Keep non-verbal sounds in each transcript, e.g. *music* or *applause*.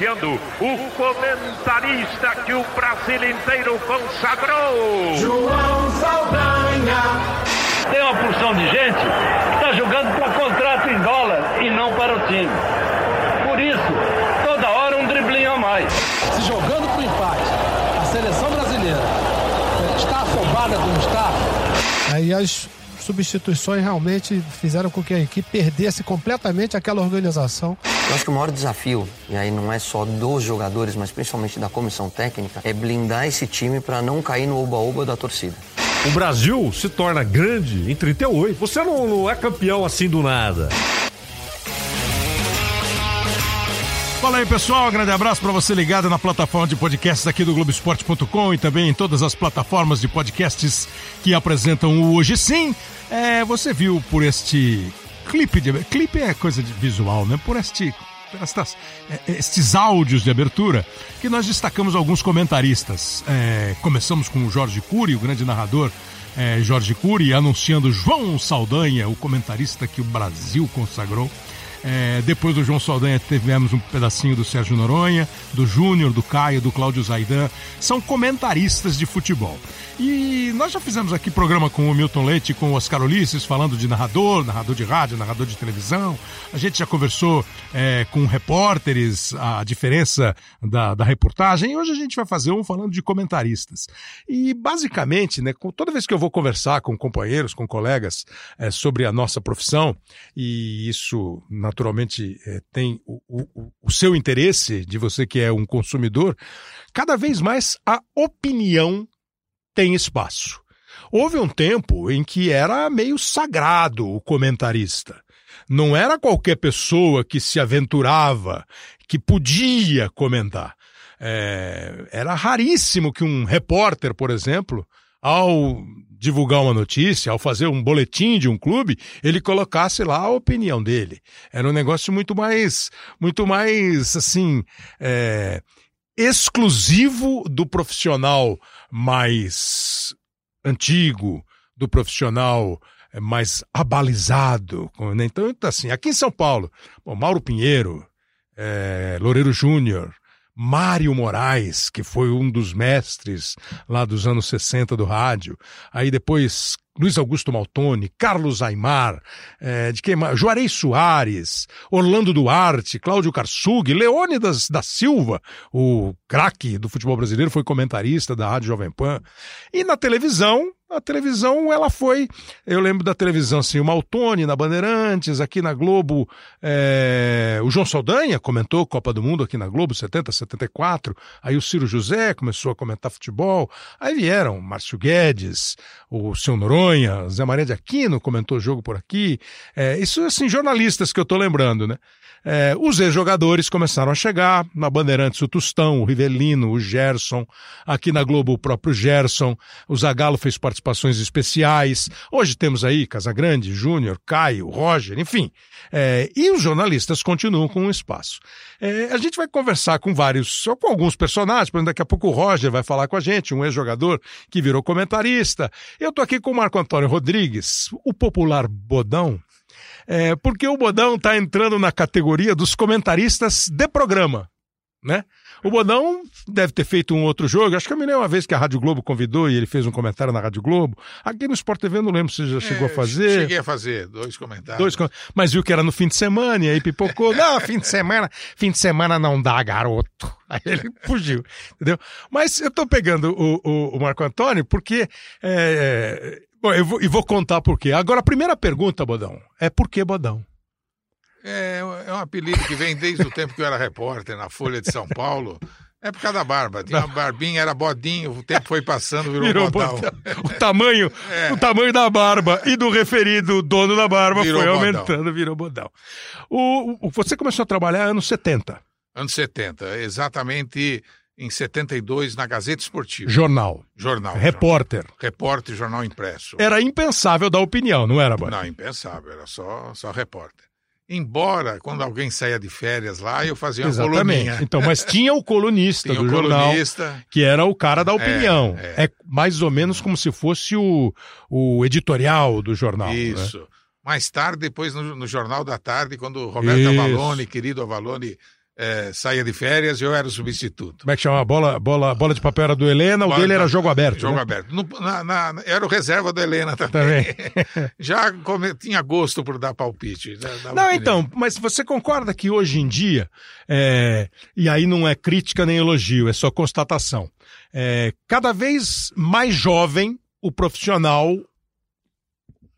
Anunciando o comentarista que o Brasil inteiro consagrou. João Saldanha. Tem uma porção de gente que está jogando para contrato em dólar e não para o time. Por isso, toda hora um driblinho a mais. Se jogando para o empate, a seleção brasileira está afobada como está. Aí as substituições realmente fizeram com que a equipe perdesse completamente aquela organização. Eu acho que o maior desafio, e aí não é só dos jogadores, mas principalmente da comissão técnica, é blindar esse time para não cair no oba-oba da torcida. O Brasil se torna grande em 38. Você não, não é campeão assim do nada. Fala aí, pessoal. Um grande abraço para você ligado na plataforma de podcasts aqui do Globoesporte.com e também em todas as plataformas de podcasts que apresentam o Hoje Sim. É, você viu por este clipe de clipe é coisa de visual, né? Por este estas, é, estes áudios de abertura que nós destacamos alguns comentaristas. É, começamos com o Jorge Cury, o grande narrador é, Jorge Cury, anunciando João Saldanha, o comentarista que o Brasil consagrou. É, depois do João Saldanha tivemos um pedacinho do Sérgio Noronha, do Júnior, do Caio, do Cláudio Zaidan. São comentaristas de futebol. E nós já fizemos aqui programa com o Milton Leite com o Oscar Ulisses, falando de narrador, narrador de rádio, narrador de televisão. A gente já conversou é, com repórteres, a diferença da, da reportagem. E hoje a gente vai fazer um falando de comentaristas. E basicamente, né, toda vez que eu vou conversar com companheiros, com colegas é, sobre a nossa profissão, e isso naturalmente é, tem o, o, o seu interesse, de você que é um consumidor, cada vez mais a opinião tem espaço. Houve um tempo em que era meio sagrado o comentarista. Não era qualquer pessoa que se aventurava, que podia comentar. É, era raríssimo que um repórter, por exemplo, ao divulgar uma notícia, ao fazer um boletim de um clube, ele colocasse lá a opinião dele. Era um negócio muito mais, muito mais, assim, é, exclusivo do profissional mais antigo, do profissional eh, mais abalizado. Né? Então, assim, aqui em São Paulo, bom, Mauro Pinheiro, é, Loureiro Júnior, Mário Moraes, que foi um dos mestres lá dos anos 60 do rádio. Aí depois Luiz Augusto Maltoni, Carlos Aymar, é, de quem? Juarez Soares, Orlando Duarte, Cláudio Karsug, Leônidas da Silva, o craque do futebol brasileiro, foi comentarista da Rádio Jovem Pan. E na televisão, a televisão, ela foi. Eu lembro da televisão, assim, o Maltoni na Bandeirantes, aqui na Globo, é, o João Saldanha comentou Copa do Mundo aqui na Globo, 70, 74. Aí o Ciro José começou a comentar futebol. Aí vieram Márcio Guedes, o seu Noronha, Zé Maria de Aquino comentou o jogo por aqui. É, isso, assim, jornalistas que eu tô lembrando, né? É, os ex-jogadores começaram a chegar, na Bandeirantes o Tustão, o Rivelino, o Gerson, aqui na Globo o próprio Gerson, o Zagallo fez participações especiais, hoje temos aí Casagrande, Júnior, Caio, Roger, enfim, é, e os jornalistas continuam com um espaço. É, a gente vai conversar com vários, com alguns personagens, por exemplo, daqui a pouco o Roger vai falar com a gente, um ex-jogador que virou comentarista. Eu tô aqui com o Marco Antônio Rodrigues, o popular Bodão, é, porque o Bodão está entrando na categoria dos comentaristas de programa, né? O Bodão deve ter feito um outro jogo. Acho que eu me lembro uma vez que a Rádio Globo convidou e ele fez um comentário na Rádio Globo. Aqui no Sport TV eu não lembro se já chegou é, a fazer. Cheguei a fazer dois comentários. Dois, mas viu que era no fim de semana e aí pipocou. não, fim de semana, fim de semana não dá, garoto. Aí ele fugiu, entendeu? Mas eu tô pegando o, o, o Marco Antônio porque é, Bom, eu vou, e vou contar por quê. Agora, a primeira pergunta, Bodão, é por que Bodão? É, é um apelido que vem desde o tempo que eu era repórter na Folha de São Paulo. É por causa da barba. Tinha uma barbinha, era bodinho, o tempo foi passando, virou, virou bodão. O tamanho, é. o tamanho da barba e do referido dono da barba virou foi aumentando, virou bodão. O, o, você começou a trabalhar anos 70. Anos 70, exatamente em 72 na Gazeta Esportiva. Jornal. Jornal. Repórter. Jornal. Repórter, jornal impresso. Era impensável dar opinião, não era, Bora? Não, impensável, era só, só repórter. Embora, quando alguém saía de férias lá, eu fazia uma Exatamente. coluninha. Então, mas tinha o colunista tinha do o colunista. jornal, que era o cara da opinião. É, é. é, mais ou menos como se fosse o, o editorial do jornal. Né? Isso. Né? Mais tarde, depois no, no, Jornal da Tarde, quando o Roberto Isso. Avalone, querido Avalone, é, saía de férias e eu era o substituto. Como é que chama? A bola, bola, bola de papel era do Helena, o Bola dele de era jogo aberto. Jogo né? aberto. No- na- na- era o reserva da Helena também. Também. *laughs* Já come- tinha gosto por dar palpite. né, Não, opinião. então, mas você concorda que hoje em dia, é, e aí não é crítica nem elogio, é só constatação, é, cada vez mais jovem o profissional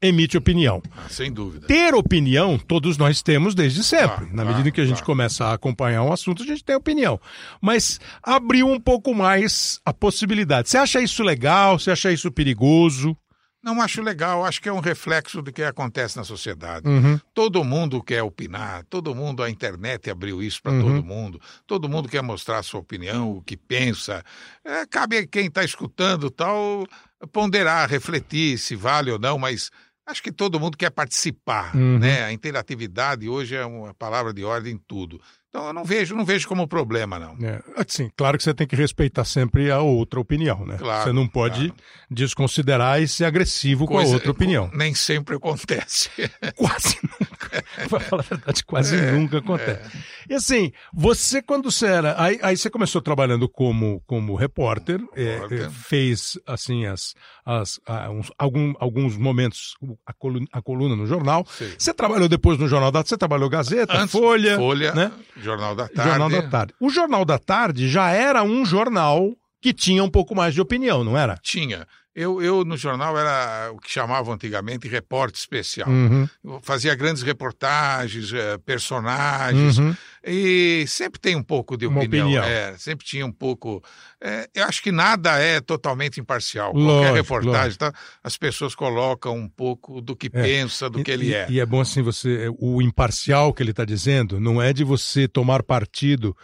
emite opinião. Ah, sem dúvida. Ter opinião, todos nós temos desde sempre. Na medida que a gente começa a acompanhar um assunto, a gente tem opinião. Mas abriu um pouco mais a possibilidade. Você acha isso legal? Você acha isso perigoso? Não acho legal, acho que é um reflexo do que acontece na sociedade. Uhum. Todo mundo quer opinar, todo mundo, a internet abriu isso para Uhum. todo mundo, todo mundo quer mostrar a sua opinião, o que pensa. É, cabe a quem está escutando tal ponderar, refletir se vale ou não, mas acho que todo mundo quer participar, Uhum. né? A interatividade hoje é uma palavra de ordem em tudo. Então eu não vejo, não vejo como problema, não. É, assim, claro que você tem que respeitar sempre a outra opinião, né? Claro, você não pode claro. desconsiderar e ser agressivo com a Coisa- outra opinião. *laughs* Nem sempre acontece. *laughs* Quase nunca. Pra falar a verdade, quase É, nunca acontece. E assim, você quando você era. Aí, aí você começou trabalhando como, como repórter, é, Repórter. é, fez assim as, as, ah, uns- algum- alguns momentos a coluna, a coluna no jornal. Sei. Você trabalhou depois no Jornal da Você trabalhou Gazeta, Antes, Folha. Folha, né? Jornal da Tarde. Jornal da Tarde. O Jornal da Tarde já era um jornal que tinha um pouco mais de opinião, não era? Tinha. Eu, eu, no jornal, era o que chamavam antigamente repórter especial. Uhum. Fazia grandes reportagens, eh, personagens, Uhum. e sempre tem um pouco de opinião. opinião. É, sempre tinha um pouco. é, eu acho que nada é totalmente imparcial. Lógico, Qualquer reportagem, tá, as pessoas colocam um pouco do que É. pensa, do que ele e, é. E é bom assim você. O imparcial que ele está dizendo não é de você tomar partido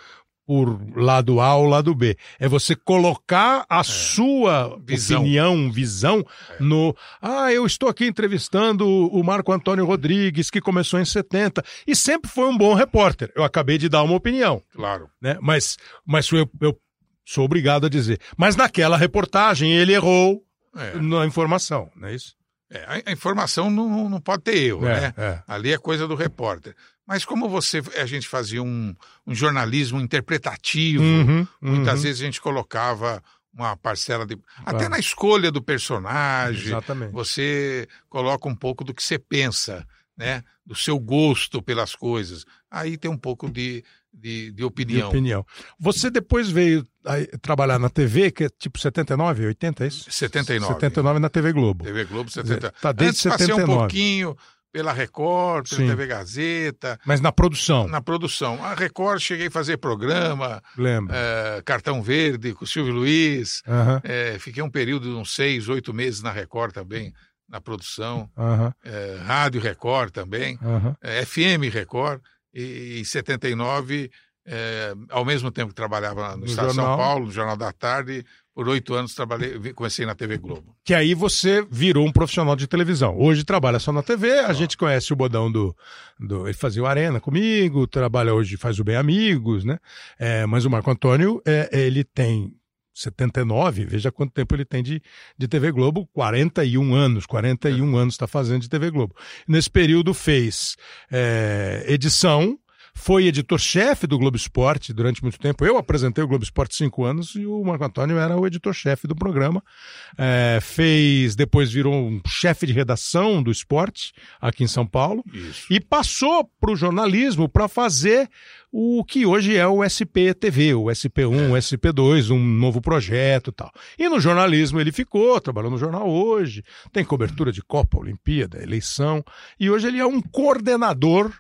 por lado A ou lado B. É você colocar a sua Visão. opinião, visão no. Ah, eu estou aqui entrevistando o Marco Antônio Rodrigues, que começou em 70, e sempre foi um bom repórter. Eu acabei de dar uma opinião. Claro. né? Mas, mas eu, eu sou obrigado a dizer. Mas naquela reportagem ele errou É. na informação, não é isso? É, a, a informação não, não pode ter erro, É, né? é. Ali é coisa do repórter. Mas como você, a gente fazia um, um jornalismo interpretativo, Uhum, muitas uhum. vezes a gente colocava uma parcela de. Até Claro. na escolha do personagem, Exatamente. você coloca um pouco do que você pensa, né? Do seu gosto pelas coisas. Aí tem um pouco de, de, de De opinião. opinião. Você depois veio aí, trabalhar na TV, que é tipo 79, 80, é isso? 79. 79 na TV Globo. TV Globo 70. Tá desde Antes passei um 79. pouquinho pela Record, pela Sim. TV Gazeta, Mas na produção, na produção. A Record cheguei a fazer programa, lembra? eh, Cartão Verde com o Silvio Luiz. Eh, fiquei um período de uns seis, oito meses na Record também, na produção. Eh, Rádio Record também, FM Record. E em 79, eh, ao mesmo tempo que trabalhava no, No Estado de. São Paulo, no Jornal da Tarde, por oito anos trabalhei, comecei na TV Globo. Que aí você virou um profissional de televisão. Hoje trabalha só na TV, a gente conhece o Bodão do, do. Ele fazia o Arena comigo, trabalha hoje, faz o Bem Amigos, né? É, mas o Marco Antônio, é, ele tem 79, veja quanto tempo ele tem de, de TV Globo, 41 anos, 41 anos está fazendo de TV Globo. Nesse período fez é, edição, foi editor-chefe do Globo Esporte durante muito tempo. Eu apresentei o Globo Esporte cinco anos e o Marco Antônio era o editor-chefe do programa. É, fez, depois virou um chefe de redação do esporte aqui em São Paulo Isso. e passou para o jornalismo para fazer o que hoje é o SPTV, o SP1, o SP2, um novo projeto e tal. E no jornalismo ele ficou, trabalhou no jornal hoje, tem cobertura de Copa, Olimpíada, eleição, e hoje ele é um coordenador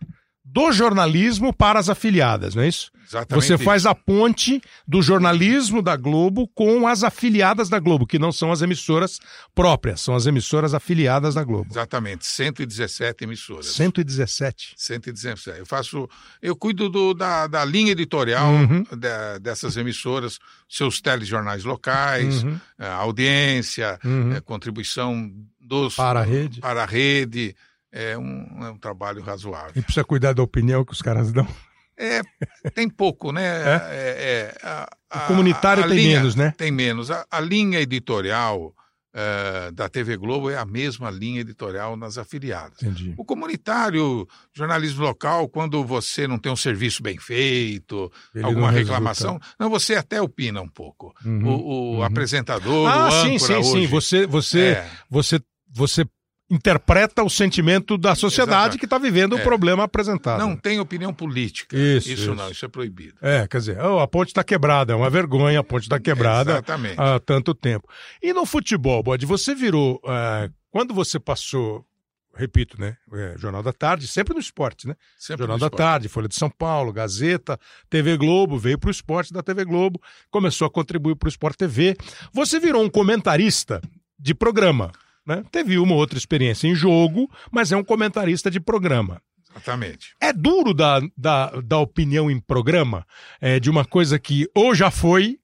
do jornalismo para as afiliadas, não é isso? Exatamente Você isso. faz a ponte do jornalismo da Globo com as afiliadas da Globo, que não são as emissoras próprias, são as emissoras afiliadas da Globo. Exatamente, 117 emissoras. 117. 117. Eu faço, eu cuido do- da, da linha editorial Uhum. da- dessas emissoras, seus telejornais locais, Uhum. eh, audiência, Uhum. eh, contribuição dos Para a rede. para a rede. É um, é um trabalho razoável. E precisa cuidar da opinião que os caras dão. É, tem pouco, né? É, é, a- O comunitário tem linha- menos, né? Tem menos. A, a linha editorial eh, da TV Globo é a mesma linha editorial nas afiliadas. Entendi. O comunitário, jornalismo local, quando você não tem um serviço bem feito, Ele alguma reclamação, resulta. não, você até opina um pouco. Uhum, o o uhum. apresentador, Ah, o sim, âncora sim, sim. hoje, Você, você, É. você, você interpreta o sentimento da sociedade Exatamente. que está vivendo o É. problema apresentado. não tem opinião política. Isso, Isso, isso. não, isso é proibido. É, quer dizer, oh, a ponte está quebrada, é uma vergonha, a ponte está quebrada Exatamente. há tanto tempo. E no futebol, Bode, você virou, eh, quando você passou, repito, né, é, Jornal da Tarde, sempre no esporte, né? Sempre Jornal da esporte. Tarde, Folha de São Paulo, Gazeta, TV Globo, veio para o esporte da TV Globo, começou a contribuir para o Sport TV. Você virou um comentarista de programa, né? Teve uma ou outra experiência em jogo, mas é um comentarista de programa. Exatamente. É duro dar da, da opinião em programa é, de uma coisa que ou já foi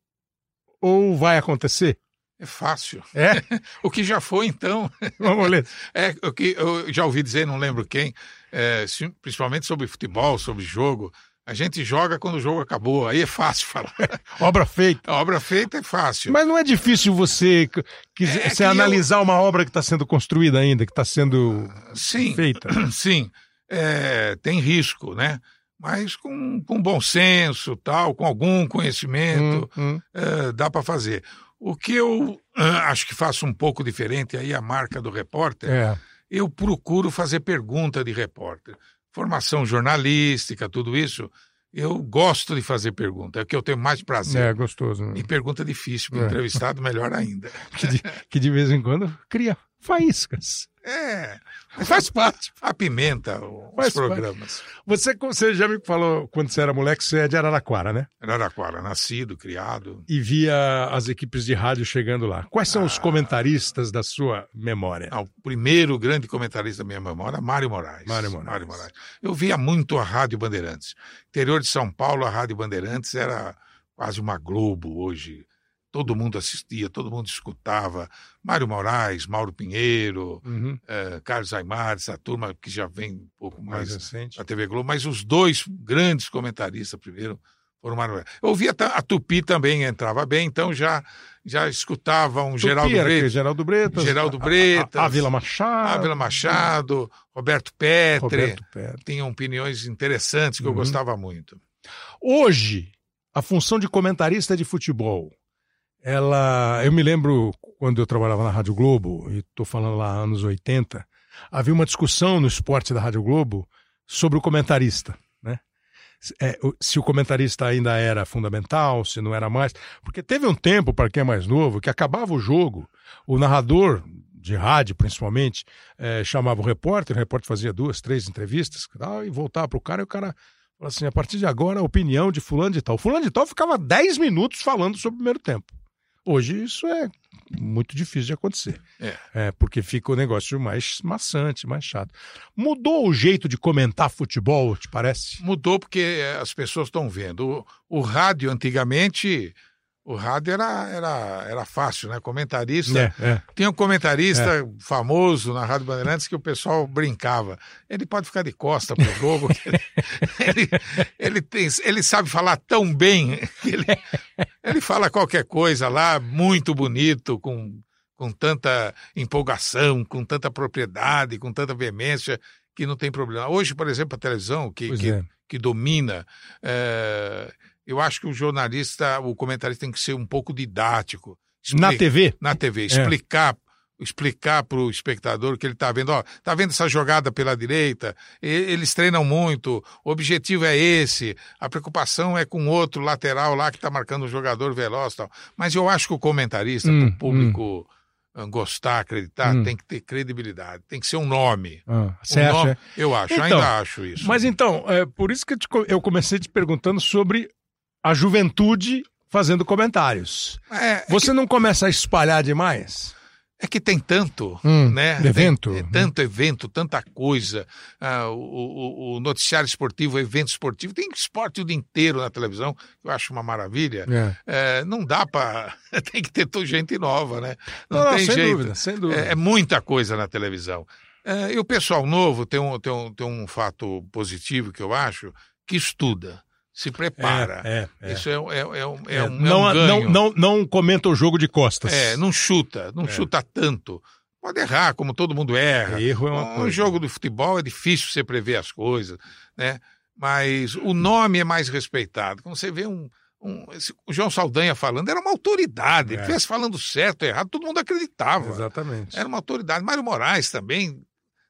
ou vai acontecer? É fácil. É? *laughs* O que já foi, então. Vamos ler. *laughs* É o que eu já ouvi dizer, não lembro quem, é, principalmente sobre futebol, sobre jogo. A gente joga quando o jogo acabou, aí é fácil *laughs* falar. Obra feita. A obra feita é fácil. Mas não é difícil você, que- quiser- É você que eu- analisar uma obra que está sendo construída ainda, que está sendo Sim, feita. *clears throat* sim, é, tem risco, né? Mas com, com bom senso, tal, com algum conhecimento, Hum, hum. é, dá para fazer. O que eu ah, acho que faço um pouco diferente aí a marca do repórter, É. eu procuro fazer pergunta de repórter. Formação jornalística, tudo isso, eu gosto de fazer pergunta, é o que eu tenho mais prazer. É gostoso. né? E pergunta difícil para É. entrevistado, melhor ainda. *laughs* Que, de, que de vez em quando cria faíscas. É, mas faz parte. Apimenta o- os Faz parte. programas. Você, você já me falou, quando você era moleque, você é de Araraquara, né? Araraquara, nascido, criado. E via as equipes de rádio chegando lá. Quais são os comentaristas da sua memória? Ah, o primeiro grande comentarista da minha memória, Mário Moraes. Mário Moraes. Eu via muito a Rádio Bandeirantes. Interior de São Paulo, a Rádio Bandeirantes era quase uma Globo hoje. Todo mundo assistia, todo mundo escutava. Mário Moraes, Mauro Pinheiro, Uhum. eh, Carlos Aimares, a turma que já vem um pouco Mais mais recente. na TV Globo, mas os dois grandes comentaristas primeiro foram Mário Moraes. Eu ouvia a Tupi também entrava bem, então já, já escutava um Geraldo? Bretas. Geraldo Bretas. Geraldo Bretas. A, Ávila Machado. Ávila Machado, Roberto Petre, Roberto Pérez. tinham opiniões interessantes que eu Uhum. gostava muito. Hoje, a função de comentarista de futebol, ela. Eu me lembro quando eu trabalhava na Rádio Globo, e estou falando lá anos 80, havia uma discussão no esporte da Rádio Globo sobre o comentarista, né? Se- é, o- se o comentarista ainda era fundamental, se não era mais. Porque teve um tempo, para quem é mais novo, que acabava o jogo, o narrador de rádio, principalmente, eh, chamava o repórter, o repórter fazia duas, três entrevistas tal, e voltava para o cara, e o cara falava assim: a partir de agora, a opinião de Fulano de Tal. Fulano de Tal ficava 10 minutos falando sobre o primeiro tempo. Hoje isso é muito difícil de acontecer. É. É, porque fica o negócio mais maçante, mais chato. Mudou o jeito de comentar futebol, te parece? Mudou porque as pessoas estão vendo. O, o rádio, antigamente, o rádio era, era, era fácil, né? Comentarista. É, é. Tinha um comentarista famoso na Rádio Bandeirantes que o pessoal brincava. Ele pode ficar de costa pro jogo. *laughs* ele, ele, tem, ele sabe falar tão bem que ele, ele fala qualquer coisa lá, muito bonito, com, com tanta empolgação, com tanta propriedade, com tanta veemência, que não tem problema. Hoje, por exemplo, a televisão, que, que, é. que domina, eh, eu acho que o jornalista, o comentarista tem que ser um pouco didático. Na Expli- TV? na TV, explicar explicar para o espectador que ele está vendo, ó, tá vendo essa jogada pela direita, eles treinam muito, o objetivo é esse, a preocupação é com outro lateral lá que está marcando um jogador veloz tal. Mas eu acho que o comentarista, Hum, para o público ah, gostar, acreditar, Hum. tem que ter credibilidade, tem que ser um nome. Ah, você Um acha? nome- Eu acho, Então, ainda acho isso. Mas então, é por isso que eu comecei te perguntando sobre a juventude fazendo comentários. É, Você não começa a espalhar demais? É que tem tanto, Hum, né? evento. Tem, é tanto evento, tanta coisa. Ah, o, o- o noticiário esportivo, o evento esportivo, tem esporte o dia inteiro na televisão, que eu acho uma maravilha. É. É, não dá para. *laughs* tem que ter gente nova, né? Não, Não, não, tem sem jeito. dúvida, sem dúvida. É, é muita coisa na televisão. É, e o pessoal novo tem um, tem, um, tem um fato positivo que eu acho, que estuda. Se prepara. É, é, é. Isso é, é, é, um, é, É, é não, um ganho. não, não, não comenta o jogo de costas. É, não chuta, não chuta tanto. Pode errar, como todo mundo erra. Erro é uma um coisa. jogo do futebol é difícil você prever as coisas, né? Mas o nome é mais respeitado. Quando você vê um, um- esse- o João Saldanha falando, era uma autoridade. Ele É. estivesse falando certo errado, todo mundo acreditava. Exatamente. Era uma autoridade. Mário Moraes também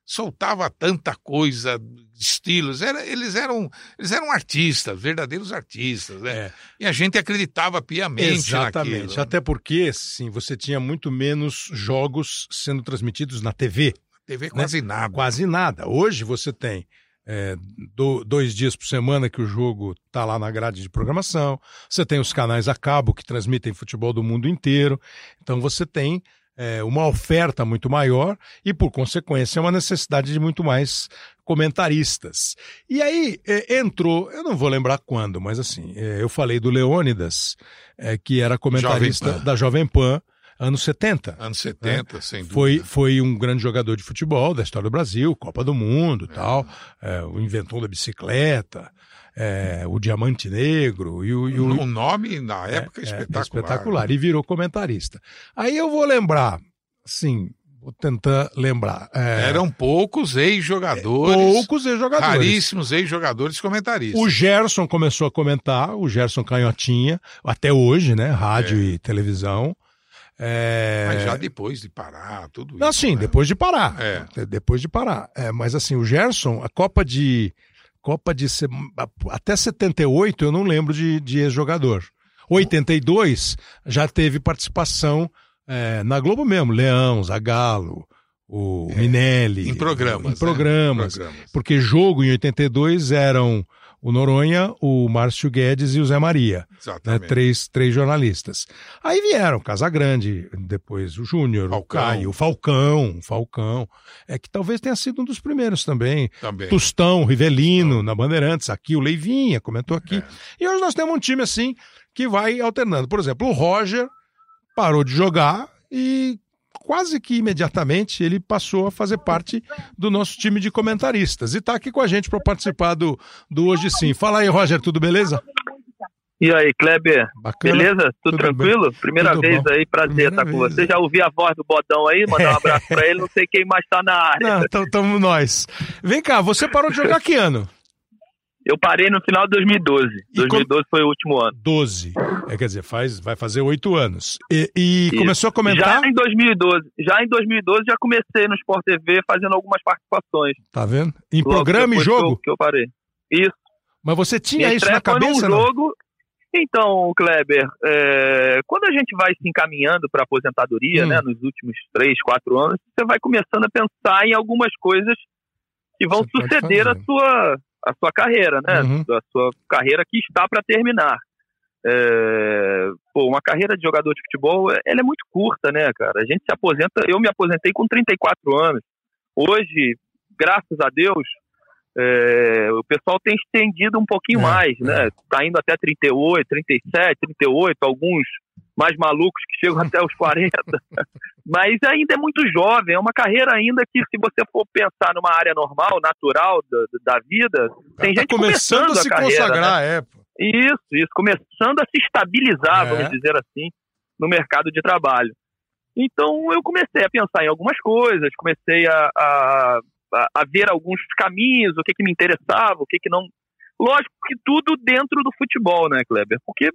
soltava tanta coisa, estilos. Era, eles, eram, eles eram artistas, verdadeiros artistas, né? É. E a gente acreditava piamente Exatamente. naquilo. Até porque, sim, você tinha muito menos jogos sendo transmitidos na TV. TV quase nada. Quase nada. Hoje você tem é, do- dois dias por semana que o jogo está lá na grade de programação. Você tem os canais a cabo que transmitem futebol do mundo inteiro. Então você tem é, uma oferta muito maior e, por consequência, uma necessidade de muito mais comentaristas. E aí é, entrou, eu não vou lembrar quando, mas assim, é, eu falei do Leônidas, é, que era comentarista Jovem da Jovem Pan, anos 70. Anos 70, sem dúvida. Foi, foi um grande jogador de futebol da história do Brasil, Copa do Mundo tal, é, o inventor da bicicleta, é, o Diamante Negro e o. e o- O nome, na época, é, espetacular. é espetacular. E virou comentarista. Aí eu vou lembrar, sim, vou tentar lembrar. é, Eram poucos ex-jogadores. poucos ex-jogadores. Raríssimos ex-jogadores comentaristas. O Gerson começou a comentar, o Gerson Canhotinha, até hoje, né? Rádio e televisão. É... Mas já depois de parar, tudo Não, isso. sim, né? depois de parar. É. De- Depois de parar. É, mas assim, o Gerson, a Copa de. Copa de. Até 78 eu não lembro de, de ex-jogador. 82 já teve participação é, na Globo mesmo. Leão, Zagallo, o Minelli. É, Em programas, Em né? programas. Programas. Porque jogo em 82 eram o Noronha, o Márcio Guedes e o Zé Maria né, Exatamente. três, três jornalistas. Aí vieram Casagrande, depois o Júnior, o. Caio, o Falcão, o Falcão, é que talvez tenha sido um dos primeiros também. Também. Tostão, Rivelino, na Bandeirantes, aqui o Leivinha comentou aqui. É. E hoje nós temos um time assim que vai alternando. Por exemplo, o Roger parou de jogar e quase que imediatamente ele passou a fazer parte do nosso time de comentaristas. E está aqui com a gente para participar do, do Hoje Sim. Fala aí, Roger, tudo beleza? E aí, Kleber, Bacana. beleza? Tudo, Tudo tranquilo? Primeira Tudo vez bom. aí, prazer estar com vez, você. Já ouvi a voz do Bodão aí, mandar um abraço pra ele, não sei quem mais tá na área. Não, tamo, tamo nós. Vem cá, você parou de jogar que ano? Eu parei no final de 2012. E como- 2012 foi o último ano. 12. É, quer dizer, faz, vai fazer oito anos. E, e começou a comentar. Já em 2012, já em 2012 já comecei no Sport TV fazendo algumas participações. Tá vendo? Em Logo programa e jogo? Que eu, parei. Isso. Mas você tinha Minha isso na cabeça, num jogo. Então, Kleber, é, quando a gente vai se encaminhando para aposentadoria, Hum. né, nos últimos três, quatro anos, você vai começando a pensar em algumas coisas que vão Você suceder a sua, a sua carreira, né? Uhum. A sua carreira que está para terminar. É, pô, uma carreira de jogador de futebol, é- ela é muito curta, né, cara? A gente se aposenta, eu me aposentei com 34 anos. Hoje, graças a Deus, é, o pessoal tem estendido um pouquinho É, mais, né? Tá indo até 38, 37, 38, alguns mais malucos que chegam *laughs* até os 40. Mas ainda é muito jovem, é uma carreira ainda que, se você for pensar numa área normal, natural da, da vida, tem tá gente começando a se carreira, né? consagrar, é. pô. Isso, isso, começando a se estabilizar, É. vamos dizer assim, no mercado de trabalho. Então eu comecei a pensar em algumas coisas, comecei a, a, a- ver alguns caminhos, o que, que me interessava, o que, que não. Lógico que tudo dentro do futebol, né, Kleber? Porque,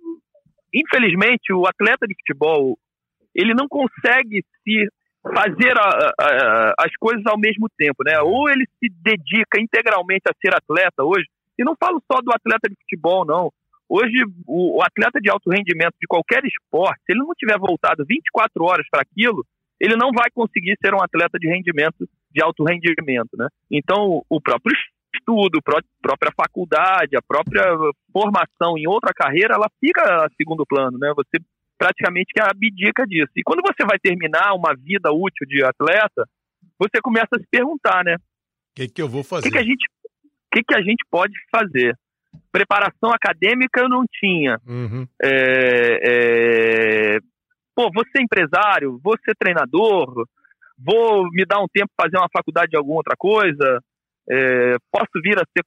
infelizmente, o atleta de futebol ele não consegue se fazer a- a- as coisas ao mesmo tempo, né? Ou ele se dedica integralmente a ser atleta hoje, e não falo só do atleta de futebol, não. Hoje, o, o atleta de alto rendimento de qualquer esporte, se ele não tiver voltado 24 horas para aquilo, ele não vai conseguir ser um atleta de rendimento, de alto rendimento, né? Então, o próprio estudo, a pró- própria faculdade, a própria formação em outra carreira, ela fica a segundo plano, né? Você praticamente que abdica disso. E quando você vai terminar uma vida útil de atleta, você começa a se perguntar, né? O que, que eu vou O fazer? que, que a gente, o que, que a gente pode fazer? Preparação acadêmica eu não tinha. Uhum. É, é, Pô, vou ser empresário, vou ser treinador, vou me dar um tempo para fazer uma faculdade de alguma outra coisa, é, posso vir a ser,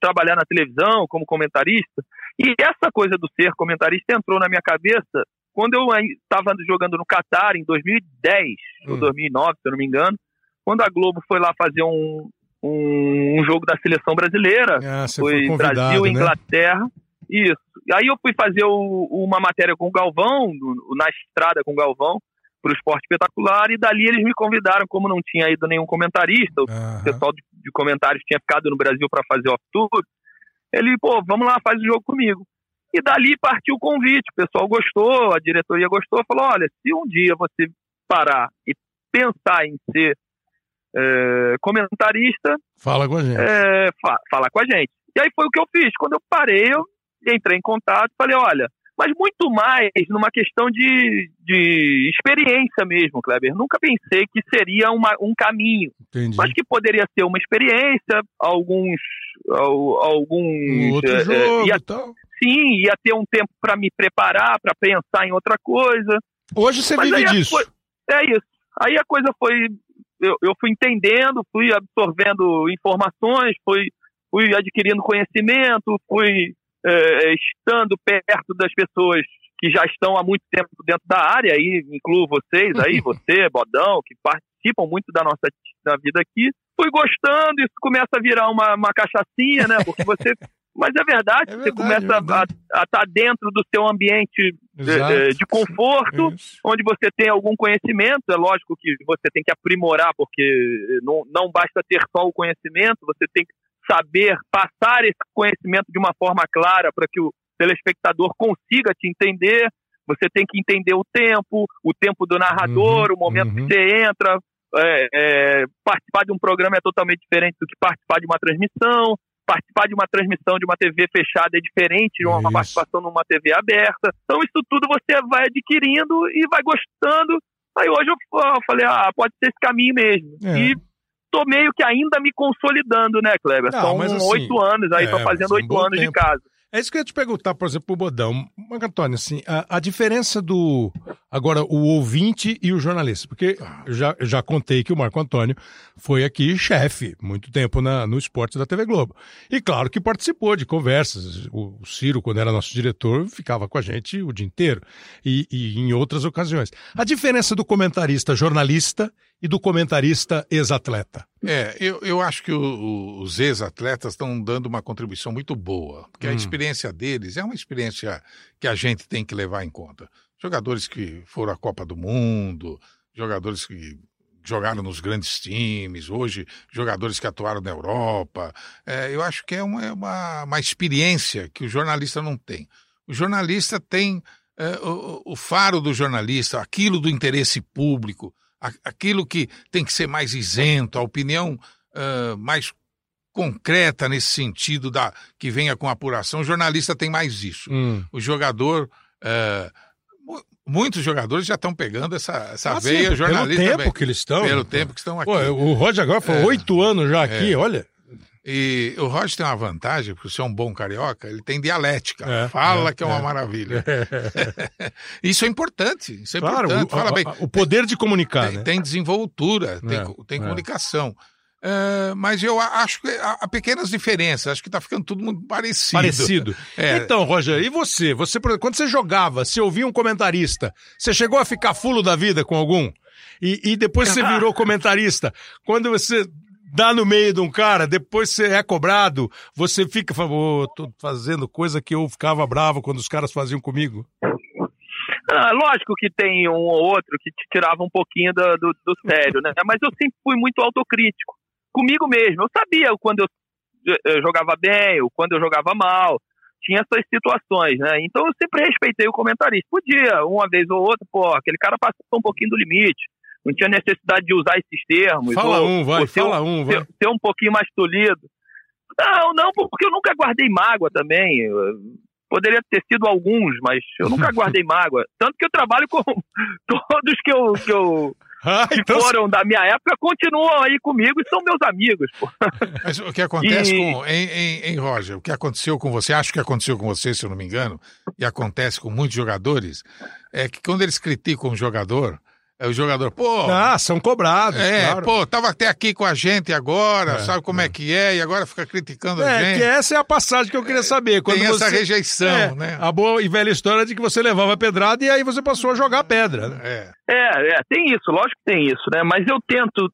trabalhar na televisão como comentarista. E essa coisa do ser comentarista entrou na minha cabeça quando eu estava jogando no Catar em 2010 hum. ou 2009, se eu não me engano, quando a Globo foi lá fazer um, um, um jogo da seleção brasileira, ah, foi, foi Brasil, né? Inglaterra, isso. Aí eu fui fazer o, uma matéria com o Galvão, na estrada com o Galvão, para o esporte espetacular, e dali eles me convidaram, como não tinha ido nenhum comentarista, o pessoal de, de, comentários tinha ficado no Brasil para fazer off-tour, ele, pô, vamos lá, faz o jogo comigo. E dali partiu o convite, o pessoal gostou, a diretoria gostou, falou, olha, se um dia você parar e pensar em ser é, comentarista... Fala com a gente. É, fa fala com a gente. E aí foi o que eu fiz. Quando eu parei, eu entrei em contato, falei, olha, mas muito mais numa questão de, de experiência mesmo, Kleber. Nunca pensei que seria uma, um caminho, Entendi. mas que poderia ser uma experiência, alguns. alguns outro é, jogo ia. Sim, ia ter um tempo para me preparar, para pensar em outra coisa. Hoje você mas vive disso. é isso. Aí a coisa foi. Eu, eu fui entendendo, fui absorvendo informações, fui, fui adquirindo conhecimento, fui é, estando perto das pessoas que já estão há muito tempo dentro da área, aí incluo vocês aí, você, Bodão, que participam muito da nossa da vida aqui, fui gostando, isso começa a virar uma, uma cachaçinha, né? Porque você. *laughs* Mas é verdade, é verdade você começa é verdade. a estar tá dentro do seu ambiente de, de, conforto, isso. onde você tem algum conhecimento. É lógico que você tem que aprimorar, porque não, não basta ter só o conhecimento, você tem que saber passar esse conhecimento de uma forma clara para que o telespectador consiga te entender. Você tem que entender o tempo, o tempo do narrador, uhum, o momento uhum. que você entra. É, é, participar de um programa é totalmente diferente do que participar de uma transmissão. Participar de uma transmissão de uma TV fechada é diferente de uma isso. participação numa TV aberta. Então, isso tudo você vai adquirindo e vai gostando. Aí hoje eu falei, ah, pode ser esse caminho mesmo. É. E tô meio que ainda me consolidando, né, Kleber? Não, São oito assim, anos aí, é, tô fazendo oito anos tempo. de casa. É isso que eu ia te perguntar, por exemplo, o Bodão. Marco Antônio, assim, a, a, diferença do. Agora, o ouvinte e o jornalista. Porque eu já, eu já contei que o Marco Antônio foi aqui chefe, muito tempo na, no esporte da TV Globo. E claro que participou de conversas. O, o Ciro, quando era nosso diretor, ficava com a gente o dia inteiro. E, e em outras ocasiões. A diferença do comentarista jornalista e do comentarista ex-atleta? É, eu, eu acho que o, os ex-atletas estão dando uma contribuição muito boa, porque hum. a experiência deles é uma experiência que a gente tem que levar em conta. Jogadores que foram à Copa do Mundo, jogadores que jogaram nos grandes times, hoje jogadores que atuaram na Europa. É, eu acho que é uma, é uma, uma experiência que o jornalista não tem. O jornalista tem é, o, o, faro do jornalista, aquilo do interesse público, aquilo que tem que ser mais isento, a opinião uh, mais concreta nesse sentido da que venha com apuração. O jornalista tem mais isso. Hum. O jogador. Uh, muitos jogadores já estão pegando essa, essa ah, veia sim, jornalista. Pelo tempo que eles estão. Pelo tempo que estão aqui. Pô, o Roger agora foi é. oito é, anos já aqui, é. olha. E o Roger tem uma vantagem, porque você é um bom carioca, ele tem dialética. É, Fala é, que é uma é. maravilha. *laughs* isso é importante. Isso é claro, importante. O, Fala bem. O poder de comunicar. Tem, né? tem desenvoltura, tem, é, tem é. comunicação. Uh, mas eu acho que há pequenas diferenças, acho que está ficando tudo muito parecido. Parecido. *laughs* É. Então, Roger, e você? Você quando você jogava, você ouvia um comentarista, você chegou a ficar fulo da vida com algum? E, e depois você *laughs* virou comentarista. Quando você dá no meio de um cara, depois você é cobrado, você fica, oh, tô fazendo coisa que eu ficava bravo quando os caras faziam comigo. Ah, lógico que tem um ou outro que te tirava um pouquinho do, do, do sério, né? Mas eu sempre fui muito autocrítico comigo mesmo. Eu sabia quando eu, eu jogava bem, ou quando eu jogava mal. Tinha essas situações, né? Então eu sempre respeitei o comentarista. Podia, uma vez ou outra, pô, aquele cara passou um pouquinho do limite não tinha necessidade de usar esses termos. Fala ou, um, vai, fala um, um, vai. Ser, ser, um pouquinho mais tolido. Não, não, porque eu nunca guardei mágoa também. Poderia ter sido alguns, mas eu nunca *laughs* guardei mágoa. Tanto que eu trabalho com *laughs* todos que eu, que eu *laughs* ah, que então... foram da minha época continuam aí comigo e são meus amigos. Pô. Mas o que acontece e... com. Em, em, em, Roger, o que aconteceu com você, acho que aconteceu com você, se eu não me engano, e acontece com muitos jogadores, é que quando eles criticam um jogador, É o jogador, pô. Ah, são cobrados. É, claro. pô, tava até aqui com a gente agora, É, sabe como é. que é, e agora fica criticando a É, gente. que essa é a passagem que eu queria saber. Quando Tem essa você- rejeição, É, né? A boa e velha história de que você levava pedrada e aí você passou a jogar pedra. né? É. É, é, tem isso, lógico que tem isso, né? Mas eu tento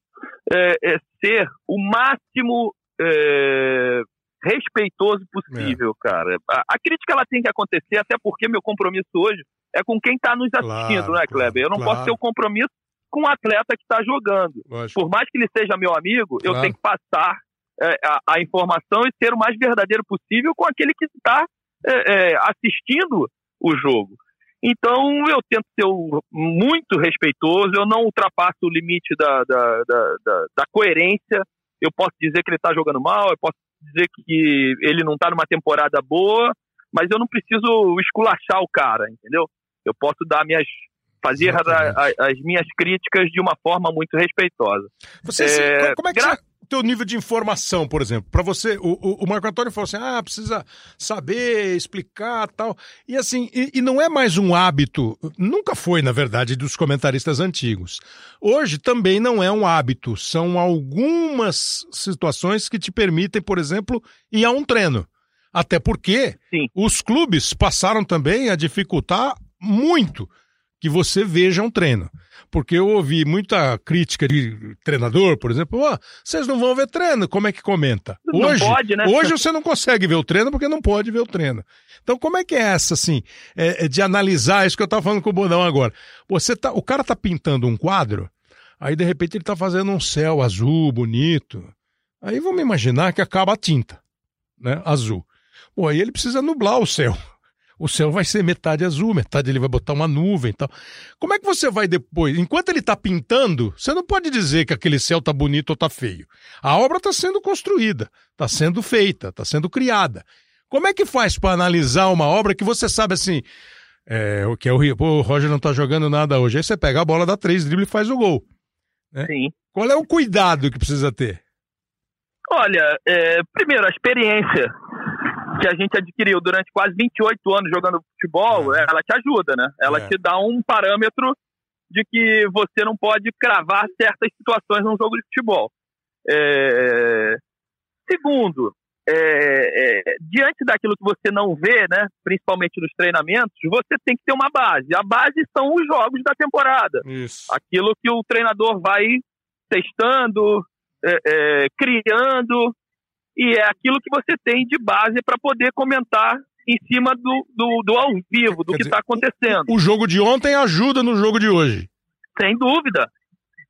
é, é, ser o máximo é, respeitoso possível, cara. A, a crítica ela tem que acontecer, até porque meu compromisso hoje é com quem está nos assistindo, Claro, né, Kleber? Eu não claro. posso ter o compromisso com o atleta que está jogando. Lógico. Por mais que ele seja meu amigo, eu Claro. tenho que passar é, a, a informação e ser o mais verdadeiro possível com aquele que está é, é, assistindo o jogo. Então eu tento ser muito respeitoso, eu não ultrapasso o limite da, da, da, da- da coerência. Eu posso dizer que ele está jogando mal, eu posso dizer que ele não está numa temporada boa, mas eu não preciso esculachar o cara, entendeu? Eu posso dar minhas fazer a- a- as minhas críticas de uma forma muito respeitosa. Você, É, co- como é que gra- teu nível de informação, por exemplo? Para você, o, o, Marco Antônio falou assim: ah, precisa saber, explicar tal. E assim, e, e não é mais um hábito, nunca foi, na verdade, dos comentaristas antigos. Hoje também não é um hábito, são algumas situações que te permitem, por exemplo, ir a um treino. Até porque os clubes passaram também a dificultar muito que você veja um treino. Porque eu ouvi muita crítica de treinador, por exemplo, "Ó, vocês não vão ver treino, como é que comenta? Não Hoje, pode, né? hoje você não consegue ver o treino porque não pode ver o treino. Então, como é que é essa, assim, é, é de analisar isso que eu estava falando com o Bonão agora? Você tá, o cara tá pintando um quadro, aí de repente ele tá fazendo um céu azul, bonito. Aí vamos imaginar que acaba a tinta, né, azul. Pô, aí ele precisa nublar o céu. O céu vai ser metade azul, metade ele vai botar uma nuvem e tal. Como é que você vai depois? Enquanto ele está pintando, você não pode dizer que aquele céu tá bonito ou tá feio. A obra está sendo construída, está sendo feita, está sendo criada. Como é que faz para analisar uma obra que você sabe assim, é, o que é o Rio, pô, o Roger não tá jogando nada hoje. Aí você pega a bola, dá três dribles e faz o gol. né? Sim. Qual é o cuidado que precisa ter? Olha, é, primeiro, a experiência que a gente adquiriu durante quase 28 anos jogando futebol, é, ela te ajuda, né? Ela É. te dá um parâmetro de que você não pode cravar certas situações num jogo de futebol. É, Segundo, é, é, diante daquilo que você não vê, né, principalmente nos treinamentos, você tem que ter uma base. A base são os jogos da temporada. Isso. Aquilo que o treinador vai testando, é, criando, e é aquilo que você tem de base para poder comentar em cima do, do, do ao vivo, do Quer que está acontecendo. O jogo de ontem ajuda no jogo de hoje. Sem dúvida.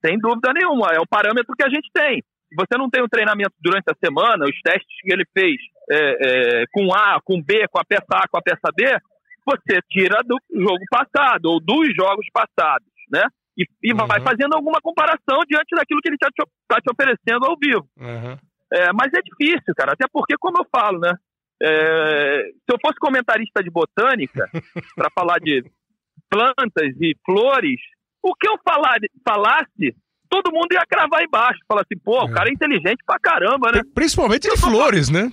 Sem dúvida nenhuma. É o parâmetro que a gente tem. Se você não tem o treinamento durante a semana, os testes que ele fez é, é, com A, com B, com a peça A, com a peça B, você tira do jogo passado ou dos jogos passados, né? E, e vai fazendo alguma comparação diante daquilo que ele está te, tá te oferecendo ao vivo. É, mas é difícil, cara. Até porque, como eu falo, né? é, se eu fosse comentarista de botânica, *laughs* para falar de plantas e flores, o que eu falar, falasse, todo mundo ia cravar embaixo. Falar assim, pô, o cara é inteligente pra caramba, né? Principalmente de flores, né?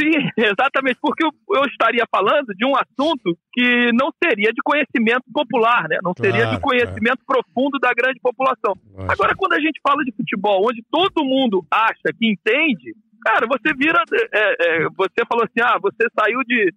Sim, *laughs* exatamente, porque eu, eu estaria falando de um assunto que não seria de conhecimento popular, né? Não seria Claro, de conhecimento profundo da grande população. Agora, quando a gente fala de futebol, onde todo mundo acha que entende, cara, você vira. é, é, você falou assim: ah, você saiu de,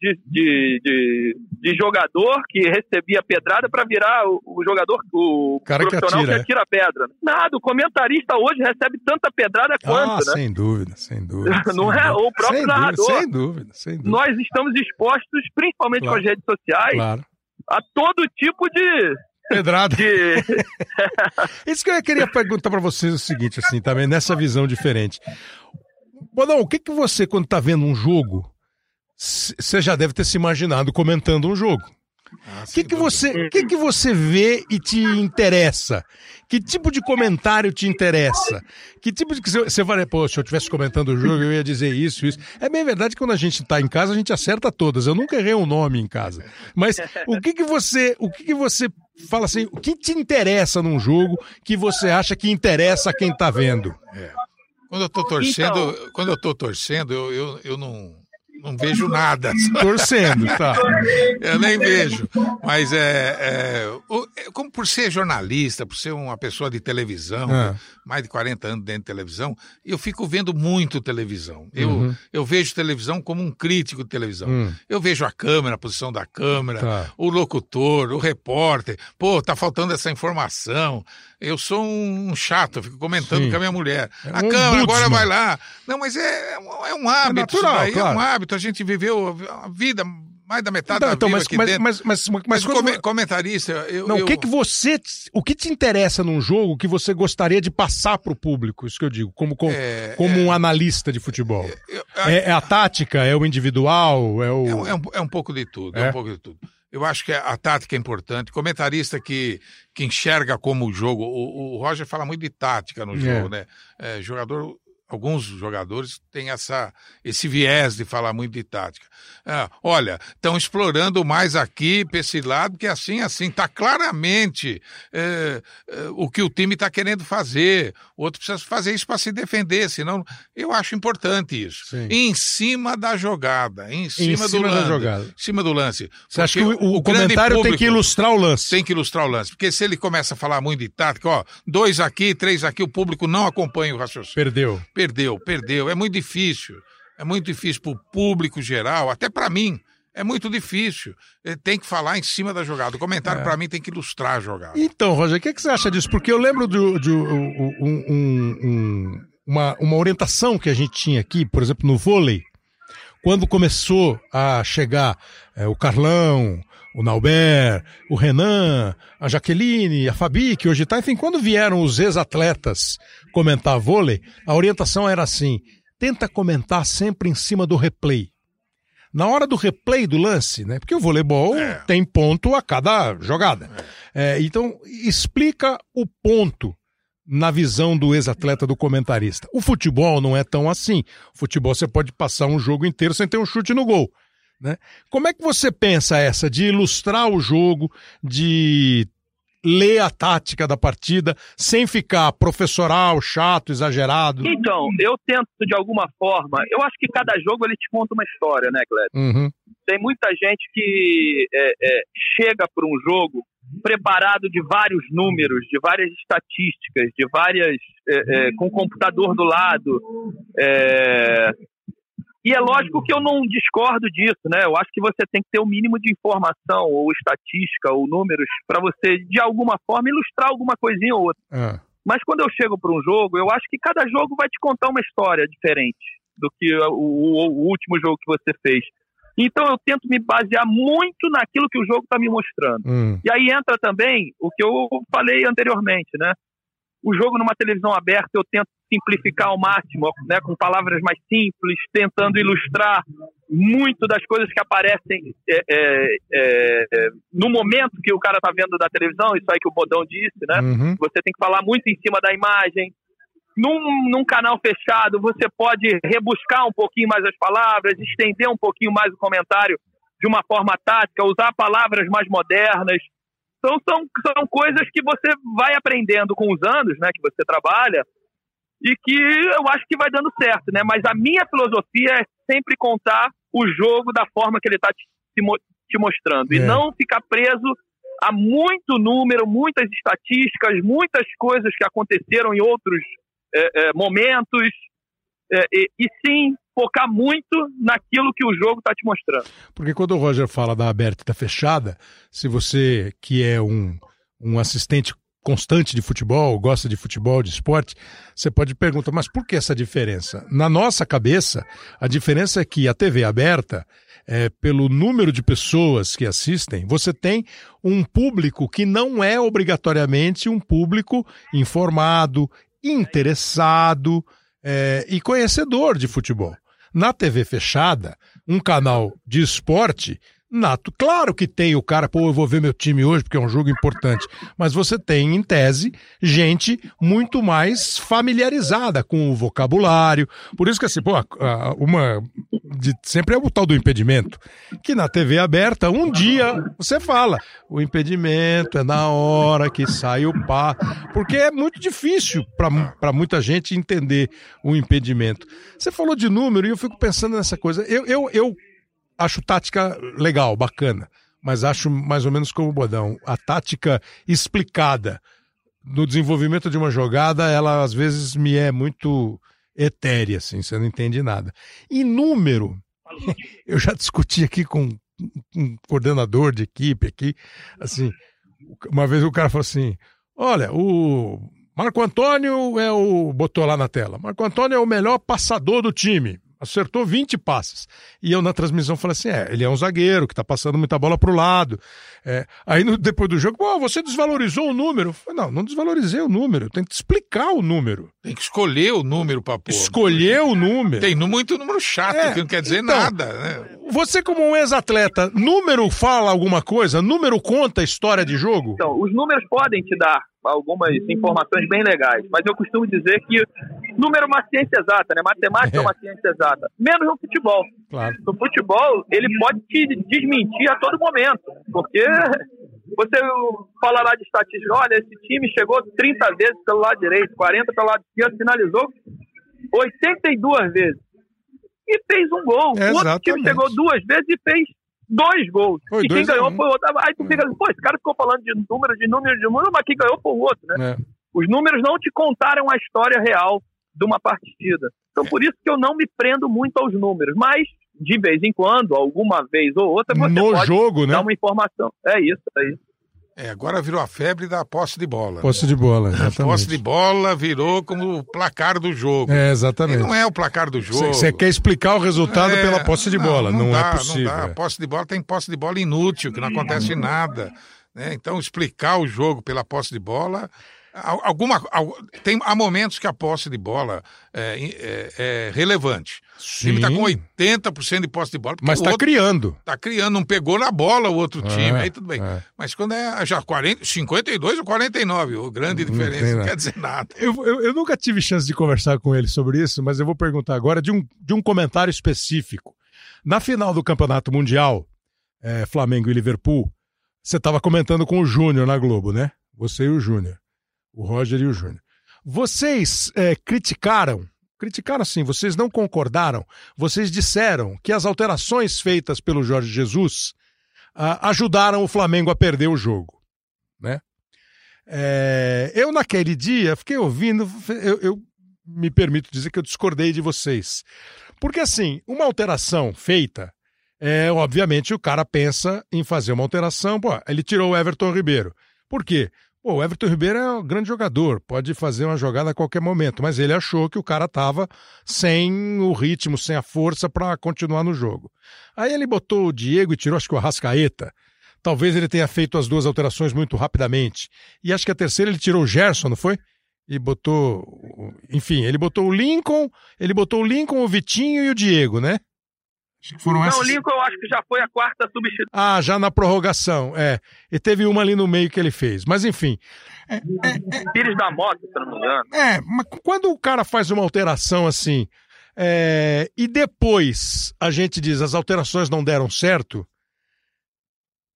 de, de, de, de jogador que recebia pedrada para virar o, o jogador, o Cara que profissional atira, que é. atira a pedra. Nada, o comentarista hoje recebe tanta pedrada quanto, ah, né? sem dúvida, sem dúvida. *laughs* Não sem é? dúvida. O próprio sem narrador. Dúvida, sem dúvida, sem dúvida. Nós estamos expostos, principalmente Claro. com as redes sociais, Claro. a todo tipo de. Pedrada. de... *laughs* Isso que eu queria perguntar pra vocês é o seguinte, assim, também nessa visão diferente. Bonão, o que que você, quando tá vendo um jogo, você já deve ter se imaginado comentando um jogo. O que, que, você, que, que você vê e te interessa? Que tipo de comentário te interessa? Que tipo de. Você você vai, pô, se eu estivesse comentando o jogo, eu ia dizer isso, isso. É bem verdade que quando a gente tá em casa, a gente acerta todas. Eu nunca errei um nome em casa. Mas o que, que você. O que, que você fala assim? O que te interessa num jogo que você acha que interessa a quem tá vendo? Quando eu tô torcendo, Então- quando eu tô torcendo, eu, eu, eu não não vejo nada. *laughs* Torcendo, tá. Eu nem vejo. Mas é, é, é, Como por ser jornalista, por ser uma pessoa de televisão, né, mais de 40 anos dentro de televisão, eu fico vendo muito televisão. Eu, Uhum. eu vejo televisão como um crítico de televisão. Hum. Eu vejo a câmera, a posição da câmera, Tá. o locutor, o repórter. Pô, tá faltando essa informação. Eu sou um chato, fico comentando Sim. com a minha mulher. É a um câmera agora vai lá. Não, mas é, é um- é hábito. natural, isso daí, claro. É um hábito. A gente viveu a vida, mais da metade Então, da então, vida mas, aqui mas, dentro. mas, mas, mas, Mas quando- come- comentarista, eu. Não, eu- o que que você, o que te interessa num jogo que você gostaria de passar pro público? Isso que eu digo, como, como, É, como é. um analista de futebol. É, é a tática, é o individual, é o... É um, é um- é pouco de tudo, é? É? um pouco de tudo. Eu acho que a tática é importante. Comentarista que, que enxerga como o jogo. O, o Roger fala muito de tática no É. jogo, né? É, jogador, alguns jogadores têm essa, esse viés de falar muito de tática. Ah, olha, estão explorando mais aqui para esse lado, que assim, assim, está claramente é, é, o que o time está querendo fazer. O outro precisa fazer isso para se defender, senão eu acho importante isso. Sim. Em cima da jogada, em cima, cima do da lance. jogada. Em cima do lance. Você acha que o, o grande comentário tem que ilustrar o lance? Tem que ilustrar o lance. Porque se ele começa a falar muito de tática, ó, dois aqui, três aqui, o público não acompanha o raciocínio. Perdeu. Perdeu, perdeu. É muito difícil. É muito difícil para o público geral, até para mim. É muito difícil. Ele tem que falar em cima da jogada. O comentário, É. para mim, tem que ilustrar a jogada. Então, Roger, o que, que você acha disso? Porque eu lembro de, de um- um- um- um- uma, uma orientação que a gente tinha aqui, por exemplo, no vôlei, quando começou a chegar é, o Carlão, o Nauber, o Renan, a Jaqueline, a Fabi, que hoje está, enfim, quando vieram os ex-atletas comentar vôlei, a orientação era assim: tenta comentar sempre em cima do replay. Na hora do replay do lance, né? Porque o voleibol tem ponto a cada jogada. É, então, explica o ponto na visão do ex-atleta, do comentarista. O futebol não é tão assim. O futebol você pode passar um jogo inteiro sem ter um chute no gol. Né? Como é que você pensa essa de ilustrar o jogo, de ler a tática da partida, sem ficar professoral, chato, exagerado? Então, eu tento de alguma forma. Eu acho que cada jogo ele te conta uma história, né, Gleb? Uhum. Tem muita gente que é, é, chega para um jogo preparado de vários números, de várias estatísticas, de várias. é, é, com o computador do lado. é, e é lógico que eu não discordo disso, né? Eu acho que você tem que ter o mínimo de informação, ou estatística, ou números, para você, de alguma forma, ilustrar alguma coisinha ou outra. Ah, Mas quando eu chego para um jogo, eu acho que cada jogo vai te contar uma história diferente do que o, o- o último jogo que você fez. Então eu tento me basear muito naquilo que o jogo está me mostrando. hum, E aí entra também o que eu falei anteriormente, né? O jogo numa televisão aberta eu tento simplificar ao máximo, né, com palavras mais simples, tentando ilustrar muito das coisas que aparecem é, é, é, é, no momento que o cara tá vendo da televisão, isso aí que o Bodão disse, né? uhum. Você tem que falar muito em cima da imagem. Num, num canal fechado, você pode rebuscar um pouquinho mais as palavras, estender um pouquinho mais o comentário de uma forma tática, usar palavras mais modernas. Então, são, são coisas que você vai aprendendo com os anos, né, que você trabalha, e que eu acho que vai dando certo, né? Mas a minha filosofia é sempre contar o jogo da forma que ele está te, te mo- te mostrando, e É. não ficar preso a muito número, muitas estatísticas, muitas coisas que aconteceram em outros é, é, momentos, é, e, e sim focar muito naquilo que o jogo está te mostrando. Porque quando o Roger fala da aberta e da fechada, se você que é um, um assistente constante de futebol, gosta de futebol, de esporte, você pode perguntar, mas por que essa diferença? Na nossa cabeça, a diferença é que a TV aberta, é, pelo número de pessoas que assistem, você tem um público que não é obrigatoriamente um público informado, interessado é, e conhecedor de futebol. Na TV fechada, um canal de esporte, nato. Claro que tem o cara, pô, eu vou ver meu time hoje porque é um jogo importante. Mas você tem, em tese, gente muito mais familiarizada com o vocabulário. Por isso que, assim, pô, uma. De, sempre é o tal do impedimento. Que na TV aberta, um dia você fala: o impedimento é na hora que sai o pá. Porque é muito difícil para muita gente entender o impedimento. Você falou de número e eu fico pensando nessa coisa. Eu, eu, eu acho tática legal, bacana, mas acho mais ou menos como o Bodão. A tática explicada no desenvolvimento de uma jogada, ela às vezes me é muito etérea, assim, você não entende nada. E número, *laughs* eu já discuti aqui com um coordenador de equipe aqui, assim, uma vez o cara falou assim, olha, o Marco Antônio é o. botou lá na tela. Marco Antônio é o melhor passador do time acertou 20 passes. E eu na transmissão falei assim: é, ele é um zagueiro que tá passando muita bola pro lado. É, aí no, depois do jogo, pô, você desvalorizou o número. Eu falei, não, não desvalorizei o número, tem que explicar o número. Tem que escolher o número para pôr. Escolher o número. Tem muito número chato, é, que não quer dizer então, nada. Né? Você, como um ex-atleta, número fala alguma coisa? Número conta a história de jogo? Então, os números podem te dar algumas informações bem legais, mas eu costumo dizer que número é uma ciência exata, né? Matemática é, é uma ciência exata, menos no futebol. Claro. No futebol, ele pode te desmentir a todo momento, porque *laughs* você fala lá de estatística, olha, esse time chegou 30 vezes pelo lado direito, 40 pelo lado esquerdo, finalizou 82 vezes. E fez um gol. É, o outro time chegou duas vezes e fez dois gols. Foi e quem ganhou um. foi o outro. Aí tu fica assim, pô, esse cara ficou falando de número, de número, de número, mas quem ganhou foi o outro, né? É. Os números não te contaram a história real de uma partida. Então, por isso que eu não me prendo muito aos números. Mas, de vez em quando, alguma vez ou outra, você no pode jogo, né? dar uma informação. É isso, é isso. É, agora virou a febre da posse de bola. Posse de bola, exatamente. A posse de bola virou como o placar do jogo. É, exatamente. E não é o placar do jogo. Você quer explicar o resultado é, pela posse de não, bola, não, não é dá, é possível. Não dá. A posse de bola tem posse de bola inútil, que não acontece nada. Né? Então, explicar o jogo pela posse de bola alguma tem há momentos que a posse de bola é, é, é relevante. Sim. O time está com 80% de posse de bola. Mas está criando. Está criando, não pegou na bola o outro é, time, aí tudo bem. É. Mas quando é já 40, 52 ou 49, o grande não diferença, não, quer dizer nada. Eu, eu, eu, nunca tive chance de conversar com ele sobre isso, mas eu vou perguntar agora de um, de um comentário específico. Na final do Campeonato Mundial, é, Flamengo e Liverpool, você estava comentando com o Júnior na Globo, né? Você e o Júnior o Roger e o Júnior. Vocês é, criticaram, criticaram assim, vocês não concordaram, vocês disseram que as alterações feitas pelo Jorge Jesus ah, ajudaram o Flamengo a perder o jogo, né? É, eu naquele dia fiquei ouvindo, eu, eu me permito dizer que eu discordei de vocês, porque assim, uma alteração feita é, obviamente o cara pensa em fazer uma alteração. Pô, ele tirou o Everton Ribeiro. Por quê? Pô, o Everton Ribeiro é um grande jogador, pode fazer uma jogada a qualquer momento, mas ele achou que o cara tava sem o ritmo, sem a força para continuar no jogo. Aí ele botou o Diego e tirou, acho que o Arrascaeta. Talvez ele tenha feito as duas alterações muito rapidamente. E acho que a terceira ele tirou o Gerson, não foi? E botou. Enfim, ele botou o Lincoln, ele botou o Lincoln, o Vitinho e o Diego, né? Foram não, essas... o Lincoln eu acho que já foi a quarta substituição. Ah, já na prorrogação, é. E teve uma ali no meio que ele fez. Mas enfim. É, é, é... Pires da Mota, se não me engano. É, mas quando o cara faz uma alteração assim, é, e depois a gente diz as alterações não deram certo,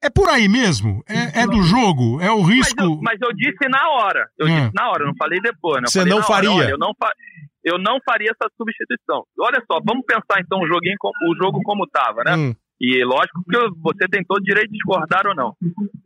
é por aí mesmo? É, é, do jogo? É o risco? Mas eu, mas eu disse na hora. Eu hum. disse na hora, não falei depois. Né? Você não faria? Olha, eu não fa eu não faria essa substituição. Olha só, vamos pensar então o, joguinho, o jogo como estava, né? Hum. E lógico que você tem todo o direito de discordar ou não.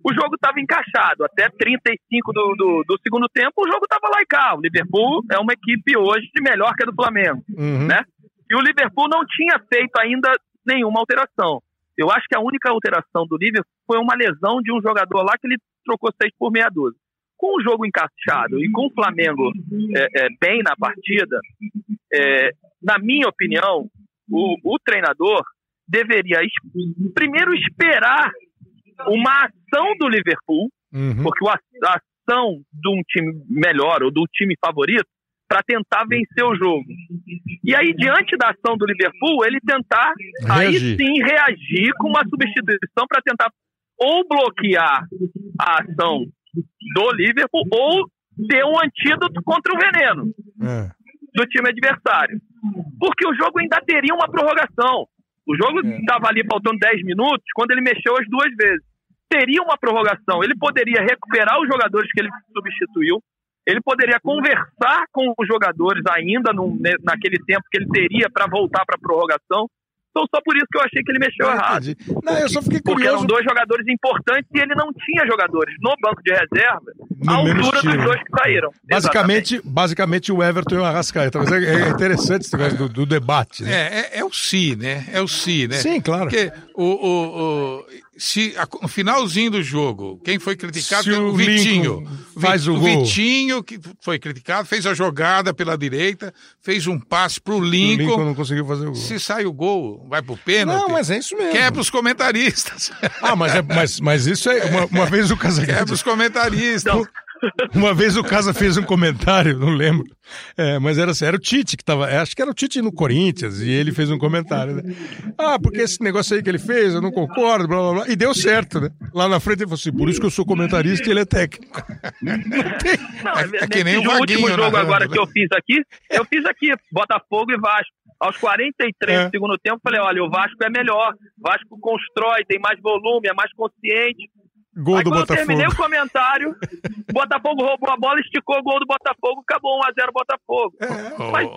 O jogo estava encaixado. Até 35 do, do, do, segundo tempo, o jogo estava lá e cá. O Liverpool é uma equipe hoje melhor que a do Flamengo. Uhum. Né? E o Liverpool não tinha feito ainda nenhuma alteração. Eu acho que a única alteração do Liverpool foi uma lesão de um jogador lá que ele trocou seis por meia dúzia com o jogo encaixado e com o Flamengo é, é, bem na partida, é, na minha opinião, o, o treinador deveria es primeiro esperar uma ação do Liverpool, uhum. porque a, a ação de um time melhor ou do time favorito para tentar vencer o jogo. E aí, diante da ação do Liverpool, ele tentar aí Reagir. sim reagir com uma substituição para tentar ou bloquear a ação do Liverpool ou ter um antídoto contra o veneno É. do time adversário. Porque o jogo ainda teria uma prorrogação. O jogo estava ali faltando 10 minutos quando ele mexeu as duas vezes. Teria uma prorrogação. Ele poderia recuperar os jogadores que ele substituiu. Ele poderia conversar com os jogadores ainda no- naquele tempo que ele teria para voltar para a prorrogação. Então, só por isso que eu achei que ele mexeu Ah, errado. entendi. Não, eu só fiquei Porque curioso. eram dois jogadores importantes e ele não tinha jogadores no banco de reserva No à altura estilo. dos dois que saíram. Basicamente, basicamente o Everton e o Arrascaeta. Mas é, é interessante esse negócio do, do debate, né? É, é, é o si, né? É o si, né? Sim, claro. Porque o, o, o- se, a- no finalzinho do jogo, quem foi criticado Se foi o o Vitinho. Lincoln faz o gol. Vitinho, que foi criticado, fez a jogada pela direita, fez um passe pro O Lincoln. Lincoln não conseguiu fazer o gol. Se sai o gol, vai pro pênalti. Não, mas é isso mesmo. Quebra os comentaristas. Ah, mas, é, mas, mas isso é. Uma, uma vez o *laughs* Casagrande. Quebra os comentaristas. Então, Uma vez o Casa fez um comentário, não lembro. É, mas era, assim, era o Tite que tava. é, Acho que era o Tite no Corinthians, e ele fez um comentário, né? Ah, porque esse negócio aí que ele fez, eu não concordo, blá blá blá. E deu certo, né? Lá na frente ele falou assim: por isso que eu sou comentarista e ele é técnico. Não, É- é que nesse nem o último Vaguinho jogo narrando, agora né? que eu fiz aqui, eu fiz aqui, Botafogo e Vasco. Aos 43 É. do segundo tempo, falei, olha, o Vasco é melhor. O Vasco constrói, tem mais volume, é mais consciente. Gol Aí do quando eu Botafogo. terminei o comentário, o Botafogo roubou a bola, esticou o gol do Botafogo, acabou 1x0 Botafogo. Oh. Mas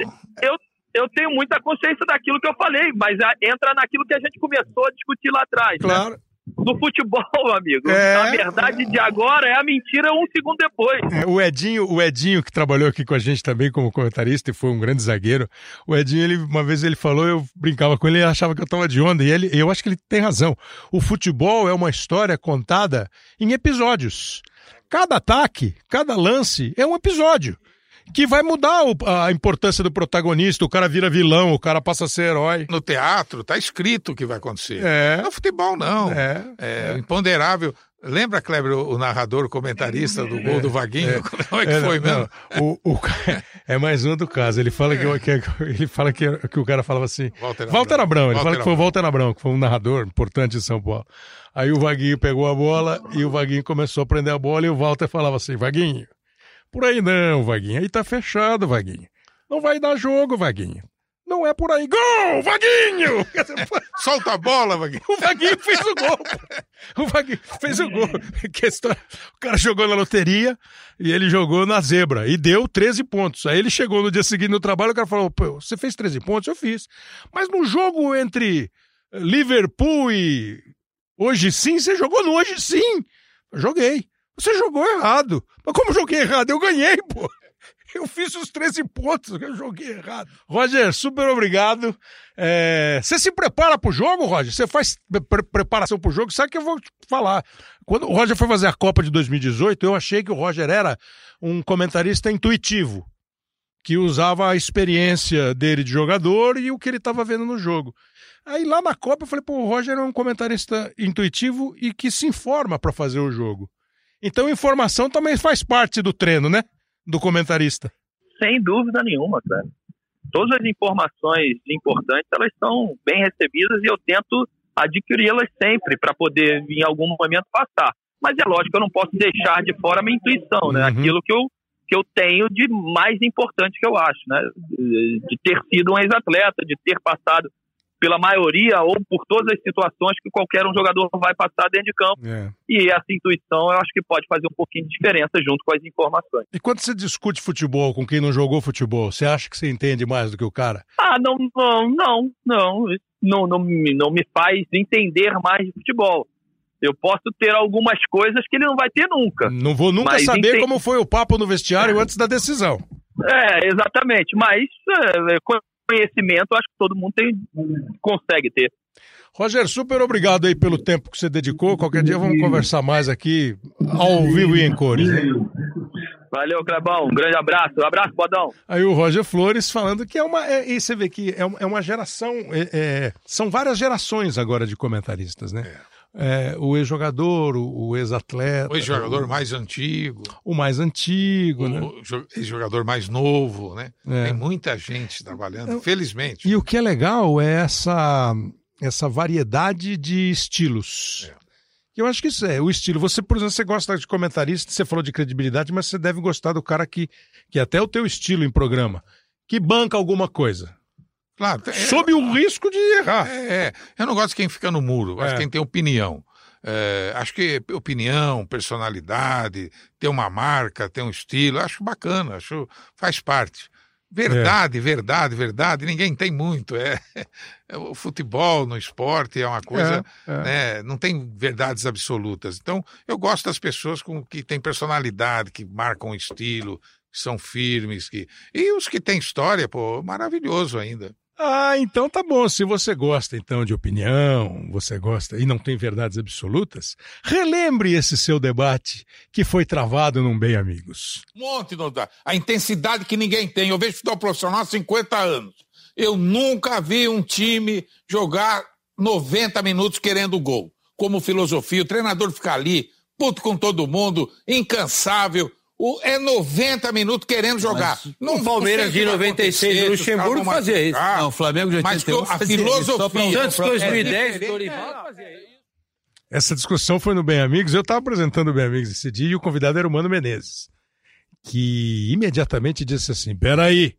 eu, eu tenho muita consciência daquilo que eu falei, mas entra naquilo que a gente começou a discutir lá atrás. né? Do futebol, amigo. É. A verdade de agora é a mentira um segundo depois. É, o Edinho, o Edinho que trabalhou aqui com a gente também como comentarista e foi um grande zagueiro. O Edinho, ele, uma vez ele falou, eu brincava com ele, ele achava que eu tava de onda e ele, eu acho que ele tem razão. O futebol é uma história contada em episódios. Cada ataque, cada lance é um episódio que vai mudar o- a importância do protagonista. O cara vira vilão, o cara passa a ser herói. No teatro, tá escrito o que vai acontecer. É. No futebol, não. É. É, imponderável. Lembra, Kleber, o narrador, o comentarista do gol do Vaguinho? *laughs* Como é que É, foi não, mesmo? não. O, o *laughs* é mais um do caso. Ele fala que, que- ele fala que, que o cara falava assim. Walter Walter Abrão. Abrão. Ele Walter fala que foi o. Walter Abrão, que foi um narrador importante em São Paulo. Aí o Vaguinho pegou a bola e o Vaguinho começou a prender a bola e o Walter falava assim: Vaguinho, por aí não, Vaguinho. Aí tá fechado, Vaguinho. Não vai dar jogo, Vaguinho. Não é por aí. Gol, Vaguinho! *laughs* Solta a bola, Vaguinho. O Vaguinho fez o gol. pô. O Vaguinho fez o gol. *laughs* O cara jogou na loteria e ele jogou na zebra e deu 13 pontos. Aí ele chegou no dia seguinte no trabalho e o cara falou: Pô, você fez 13 pontos? Eu fiz. Mas no jogo entre Liverpool e Hoje Sim, você jogou no Hoje Sim. Eu joguei. Você jogou errado. Mas como joguei errado? Eu ganhei, pô. Eu fiz os 13 pontos, eu joguei errado. Roger, super obrigado. É, Você se prepara pro jogo, Roger? Você faz pre- preparação pro jogo? Sabe que eu vou te falar? Quando o Roger foi fazer a Copa de 2018, eu achei que o Roger era um comentarista intuitivo, que usava a experiência dele de jogador e o que ele estava vendo no jogo. Aí lá na Copa eu falei, pô, o Roger é um comentarista intuitivo e que se informa para fazer o jogo. Então informação também faz parte do treino, né? Do comentarista. Sem dúvida nenhuma, cara. Todas as informações importantes, elas são bem recebidas e eu tento adquiri-las sempre para poder, em algum momento, passar. Mas é lógico que eu não posso deixar de fora a minha intuição, né? Uhum. Aquilo que eu, que eu tenho de mais importante que eu acho, né? De de ter sido um ex-atleta, de ter passado pela maioria ou por todas as situações que qualquer um jogador vai passar dentro de campo. É. E essa intuição eu acho que pode fazer um pouquinho de diferença junto com as informações. E quando você discute futebol com quem não jogou futebol, você acha que você entende mais do que o cara? Ah, não, não, não, não. Não, não, me- não me faz entender mais de futebol. Eu posso ter algumas coisas que ele não vai ter nunca. Não vou nunca saber enten- como foi o papo no vestiário antes da decisão. É, exatamente. Mas é, conhecimento, acho que todo mundo tem, consegue ter. Roger, super obrigado aí pelo tempo que você dedicou. Qualquer dia vamos conversar mais aqui, ao vivo e em cores. né? Valeu, Clebão. Um grande abraço. Um abraço, Bodão. Aí o Roger Flores falando que é uma. É, e você vê que é uma, é uma geração. é- é, são várias gerações agora de comentaristas, né? É, o ex-jogador, o, o ex-atleta. O ex-jogador mais antigo. O mais antigo, né? O jo- ex-jogador mais novo, né? É. Tem muita gente trabalhando, felizmente. E o que é legal é essa, essa variedade de estilos. Eu acho que isso é o estilo. Você, por exemplo, você gosta de comentarista, você falou de credibilidade, mas você deve gostar do cara que, que é até o teu estilo em programa, que banca alguma coisa. Claro, é- Sob o risco de errar. É, é. eu não gosto de quem fica no muro, gosto É. de quem tem opinião. É, acho que opinião, personalidade, ter uma marca, ter um estilo, acho bacana, acho faz parte. Verdade, verdade, verdade, ninguém tem muito. É, é o futebol no esporte é uma coisa, É, é. né, não tem verdades absolutas. Então, eu gosto das pessoas com, que têm personalidade, que marcam estilo, que são firmes, que e os que têm história, pô, maravilhoso ainda. Ah, então tá bom. Se você gosta então de opinião, você gosta e não tem verdades absolutas, relembre esse seu debate que foi travado num Bem Amigos. Um monte, não dá. A intensidade que ninguém tem. Eu vejo futebol profissional há 50 anos. Eu nunca vi um time jogar 90 minutos querendo gol. Como filosofia, o treinador fica ali, puto com todo mundo, incansável. O, é 90 minutos querendo jogar. o Palmeiras de 96 do Luxemburgo fazia isso. Não, o Flamengo de Mas 81 a isso. filosofia. Só pra- Santos 2010, é. Dorival fazia isso. Essa discussão foi no Bem Amigos. Eu estava apresentando o Bem Amigos esse dia e o convidado era o Mano Menezes, que imediatamente disse assim: Peraí,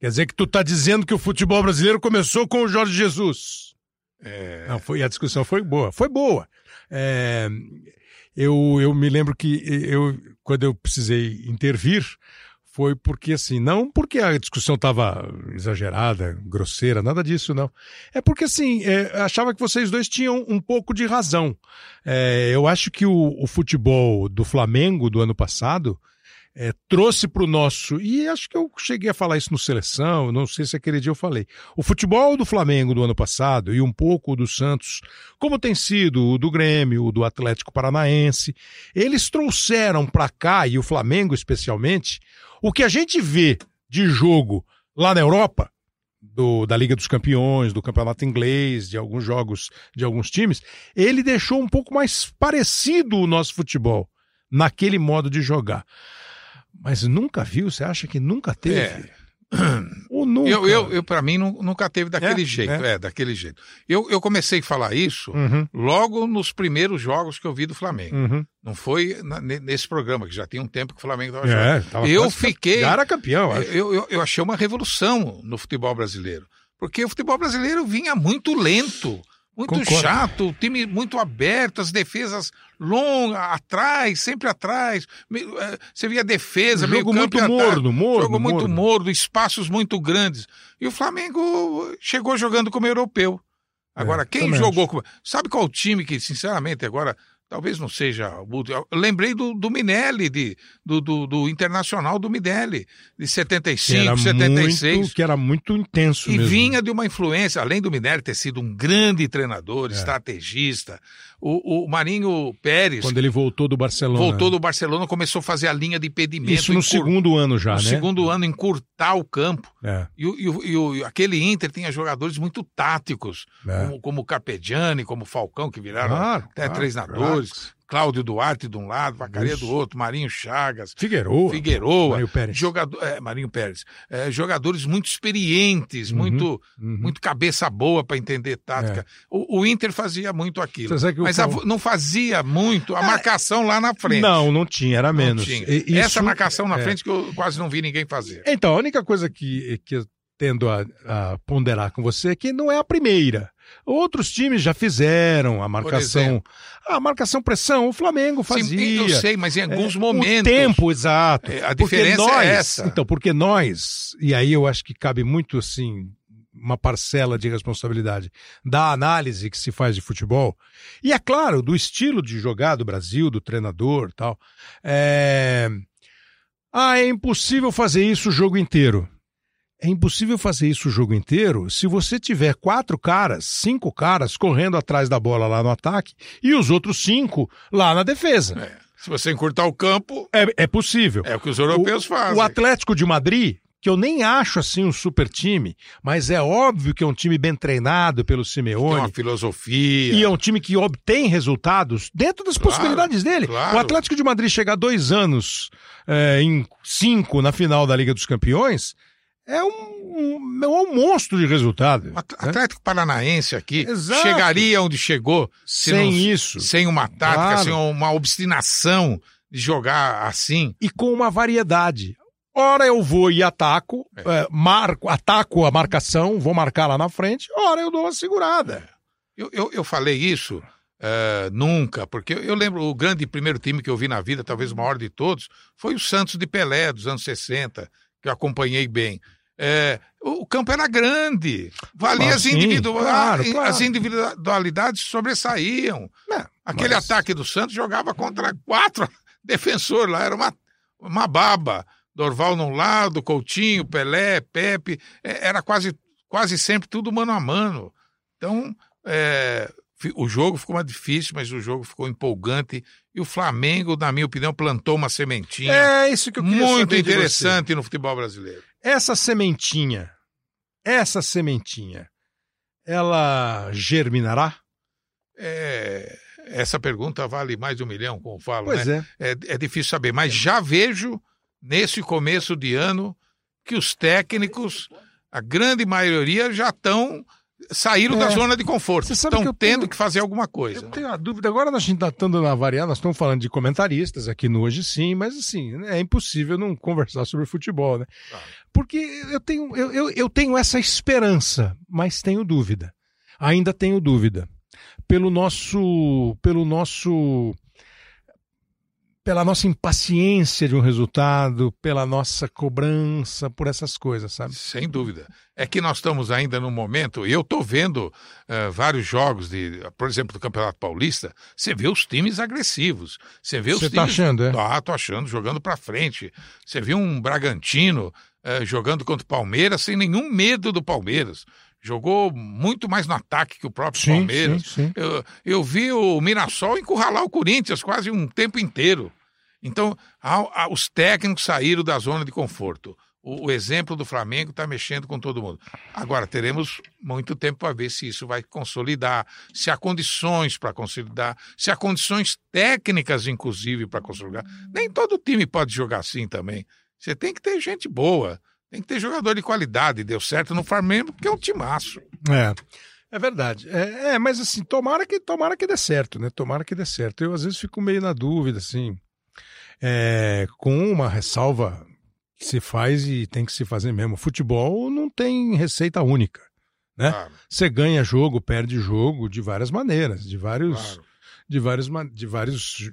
quer dizer que tu tá dizendo que o futebol brasileiro começou com o Jorge Jesus? É, Não, foi, a discussão foi boa. Foi boa. É, eu, eu me lembro que eu, quando eu precisei intervir, foi porque assim, não porque a discussão estava exagerada, grosseira, nada disso, não. É porque assim, é, achava que vocês dois tinham um pouco de razão. É, eu acho que o, o futebol do Flamengo do ano passado é, trouxe para o nosso, e acho que eu cheguei a falar isso no Seleção, não sei se aquele dia eu falei. O futebol do Flamengo do ano passado e um pouco do Santos, como tem sido o do Grêmio, o do Atlético Paranaense, eles trouxeram para cá, e o Flamengo especialmente, o que a gente vê de jogo lá na Europa, do- da Liga dos Campeões, do Campeonato Inglês, de alguns jogos de alguns times, ele deixou um pouco mais parecido o nosso futebol naquele modo de jogar. Mas nunca viu? Você acha que nunca teve? É. *clears throat* Ou nunca? Eu, eu, eu para mim, nu- nunca teve daquele É? jeito. É. É. daquele jeito. Eu, eu comecei a falar isso Uhum, logo nos primeiros jogos que eu vi do Flamengo. uhum. Não foi na- ne- nesse programa, que já tinha um tempo que o Flamengo estava É, jogando. tava eu fiquei. Já era campeão, acho. eu, eu, eu achei uma revolução no futebol brasileiro. Porque o futebol brasileiro vinha muito lento, muito Concordo. chato, o time muito aberto, as defesas longas, atrás, sempre atrás. Eh, Você via defesa, meio Jogo campo muito morno, morno, Jogo muito morno. morno, espaços muito grandes. E o Flamengo chegou jogando como europeu. Agora, É, quem jogou como. Sabe qual time que, sinceramente, agora. Talvez não seja. Eu lembrei do, do Minelli, de, do, do, do Internacional do Minelli, de Que 75, era 76. muito, que era muito intenso E mesmo. vinha de uma influência, além do Minelli ter sido um grande treinador, É. estrategista, o, o Marinho Pérez Quando ele voltou do Barcelona. voltou do Barcelona, começou a fazer a linha de impedimento. Isso no encur- segundo ano já, no né? segundo ano, encurtar o campo. É, E, e e aquele Inter tinha jogadores muito táticos, é. como, como o Carpegiani, como o Falcão, que viraram Claro, até claro, treinadores. Cláudio Duarte de um lado, Vacaria do outro, Marinho Chagas, Figueroa. Figueroa, Mário Pérez. jogador, é, Marinho Pérez, é, jogadores muito experientes, Uhum, muito, uhum. muito cabeça boa para entender tática. O, o Inter fazia muito aquilo, mas a- Cal- não fazia muito a marcação lá na frente. Não, não tinha, era menos. tinha. E- isso- Essa marcação na é. frente que eu quase não vi ninguém fazer. Então, a única coisa que, que eu tendo a, a ponderar com você é que não é a primeira. Outros times já fizeram a marcação. A marcação pressão, o Flamengo Sim, fazia. eu sei, mas em alguns É, momentos. O tempo, exato. É, a Porque diferença nós, é essa. Então, porque nós, e aí eu acho que cabe muito assim uma parcela de responsabilidade da análise que se faz de futebol e é claro do estilo de jogar do Brasil, do treinador, e tal. É... Ah, é impossível fazer isso o jogo inteiro. É impossível fazer isso o jogo inteiro se você tiver quatro caras, cinco caras correndo atrás da bola lá no ataque e os outros cinco lá na defesa. É, se você encurtar o campo, É, é possível. é o que os europeus o, fazem. O Atlético de Madrid, que eu nem acho assim um super time, mas é óbvio que é um time bem treinado pelo Simeone. Tem uma filosofia. E é um time que obtém resultados dentro das Claro, possibilidades dele. claro. O Atlético de Madrid chegar dois anos é, em cinco na final da Liga dos Campeões é um, um, é um monstro de resultado. O At- Atlético Paranaense aqui Exato. chegaria onde chegou se Sem não- isso. sem uma tática, Claro. sem uma obstinação de jogar assim. e com uma variedade. Ora eu vou e ataco, é, marco, ataco a marcação, vou marcar lá na frente, ora eu dou uma segurada. Eu, eu, eu falei isso eh, nunca, porque eu, eu lembro o grande primeiro time que eu vi na vida, talvez o maior de todos, foi o Santos de Pelé, dos anos 60, que eu acompanhei bem. Eh, o, campo era grande, valia Ah, as, individu- claro, claro. as individualidades sobressaíam. É, Aquele mas- ataque do Santos jogava contra quatro *laughs* defensores lá, era uma, uma baba. Dorval num lado, Coutinho, Pelé, Pepe, é, era quase, quase sempre tudo mano a mano. Então, é, o jogo ficou mais difícil, mas o jogo ficou empolgante. E o Flamengo, na minha opinião, plantou uma sementinha É isso que eu queria muito interessante no futebol brasileiro. Essa sementinha, essa sementinha, ela germinará? É, essa pergunta vale mais de um milhão, como falo, Pois né? é. é. É difícil saber, mas já vejo nesse começo de ano que os técnicos, a grande maioria, já estão saíram da É. zona de conforto. Estão tendo tenho- que fazer alguma coisa. Eu tenho a dúvida, agora a gente está na variar, nós estamos falando de comentaristas aqui no Hoje Sim, mas assim, é impossível não conversar sobre futebol, né? Porque eu tenho, eu, eu, eu tenho essa esperança, mas tenho dúvida. Ainda tenho dúvida. Pelo nosso, pelo nosso, pela nossa impaciência de um resultado, pela nossa cobrança, por essas coisas, sabe? Sem dúvida. É que nós estamos ainda num momento, e eu estou vendo eh, vários jogos, de, por exemplo, do Campeonato Paulista, você vê os times agressivos. Você vê os Você times. tá achando, é? Ah, tô achando, jogando para frente. Você viu um Bragantino eh, jogando contra o Palmeiras sem nenhum medo do Palmeiras. Jogou muito mais no ataque que o próprio Sim, Palmeiras. sim, sim. Eu, eu vi o Mirassol encurralar o Corinthians quase um tempo inteiro. Então, a- a- os técnicos saíram da zona de conforto. O, o exemplo do Flamengo está mexendo com todo mundo. Agora, teremos muito tempo para ver se isso vai consolidar, se há condições para consolidar, se há condições técnicas, inclusive, para consolidar. Nem todo time pode jogar assim também. Você tem que ter gente boa, tem que ter jogador de qualidade. Deu certo no Flamengo porque é um timaço. É. É verdade. É, é, mas assim, tomara que, tomara que dê certo, né? Tomara que dê certo. Eu às vezes fico meio na dúvida, assim, é, com uma ressalva que se faz e tem que se fazer mesmo. Futebol não tem receita única, né? Claro. Você ganha jogo, perde jogo de várias maneiras, de vários, Claro. de vários, de vários,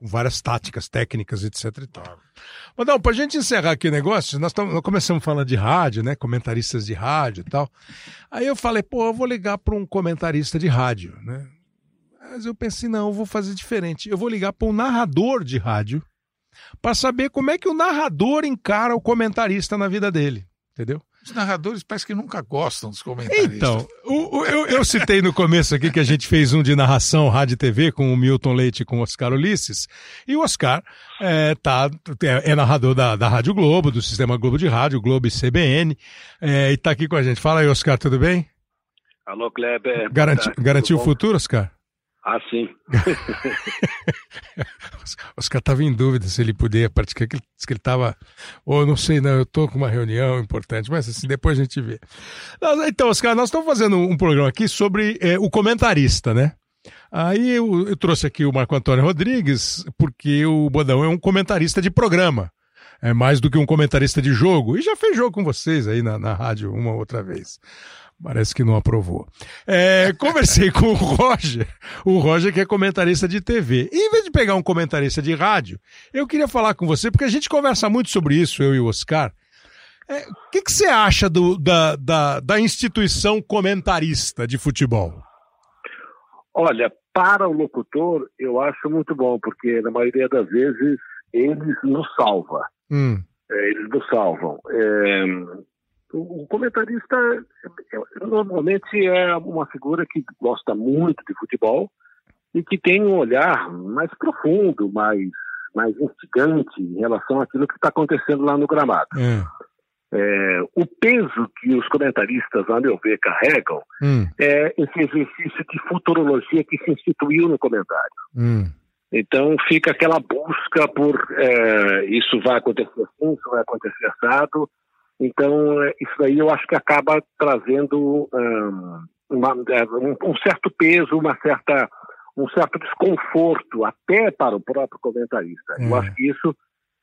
várias táticas, técnicas, etc. E tal. Mas não, pra gente encerrar aqui o negócio, nós, tamo, nós começamos falando de rádio, né? Comentaristas de rádio e tal. Aí eu falei, pô, eu vou ligar para um comentarista de rádio, né? Mas eu pensei, não, eu vou fazer diferente. Eu vou ligar para um narrador de rádio para saber como é que o narrador encara o comentarista na vida dele, entendeu? Os narradores parece que nunca gostam dos comentaristas. Então, o- o- eu, eu citei no começo aqui que a gente fez um de narração rádio e TV com o Milton Leite e com o Oscar Ulisses. E o Oscar é, tá, é, é narrador da, da Rádio Globo, do Sistema Globo de Rádio, Globo e CBN, é, e tá aqui com a gente. Fala aí, Oscar, tudo bem? Alô, Kleber. Garanti, tarde, garantiu o futuro, Oscar? Ah, sim. *laughs* Oscar estava em dúvida se ele podia participar, que ele estava, ou não sei, não, eu estou com uma reunião importante, mas assim, depois a gente vê. Então, Oscar, nós estamos fazendo um programa aqui sobre eh, o comentarista, né? Aí eu, eu trouxe aqui o Marco Antônio Rodrigues, porque o Bodão é um comentarista de programa. É mais do que um comentarista de jogo. E já fez jogo com vocês aí na, na rádio uma outra vez. Parece que não aprovou. É, conversei *laughs* com o Roger, o Roger que é comentarista de TV. E em vez de pegar um comentarista de rádio, eu queria falar com você, porque a gente conversa muito sobre isso, eu e o Oscar. É, O que, que você acha do- da, da, da instituição comentarista de futebol? Olha, para o locutor, eu acho muito bom, porque na maioria das vezes eles nos salvam. Hum, É, eles nos salvam. É, o comentarista é, é, normalmente é uma figura que gosta muito de futebol e que tem um olhar mais profundo, mais, mais instigante em relação àquilo que está acontecendo lá no gramado. é. É, o peso que os comentaristas, a meu ver, carregam Hum, é esse exercício de futurologia que se instituiu no comentário. hum. Então fica aquela busca por é, isso vai acontecer assim, isso vai acontecer assado. Então é, isso aí eu acho que acaba trazendo hum, uma- é, um, um certo peso, uma certa, um certo desconforto até para o próprio comentarista. Eu É. acho que isso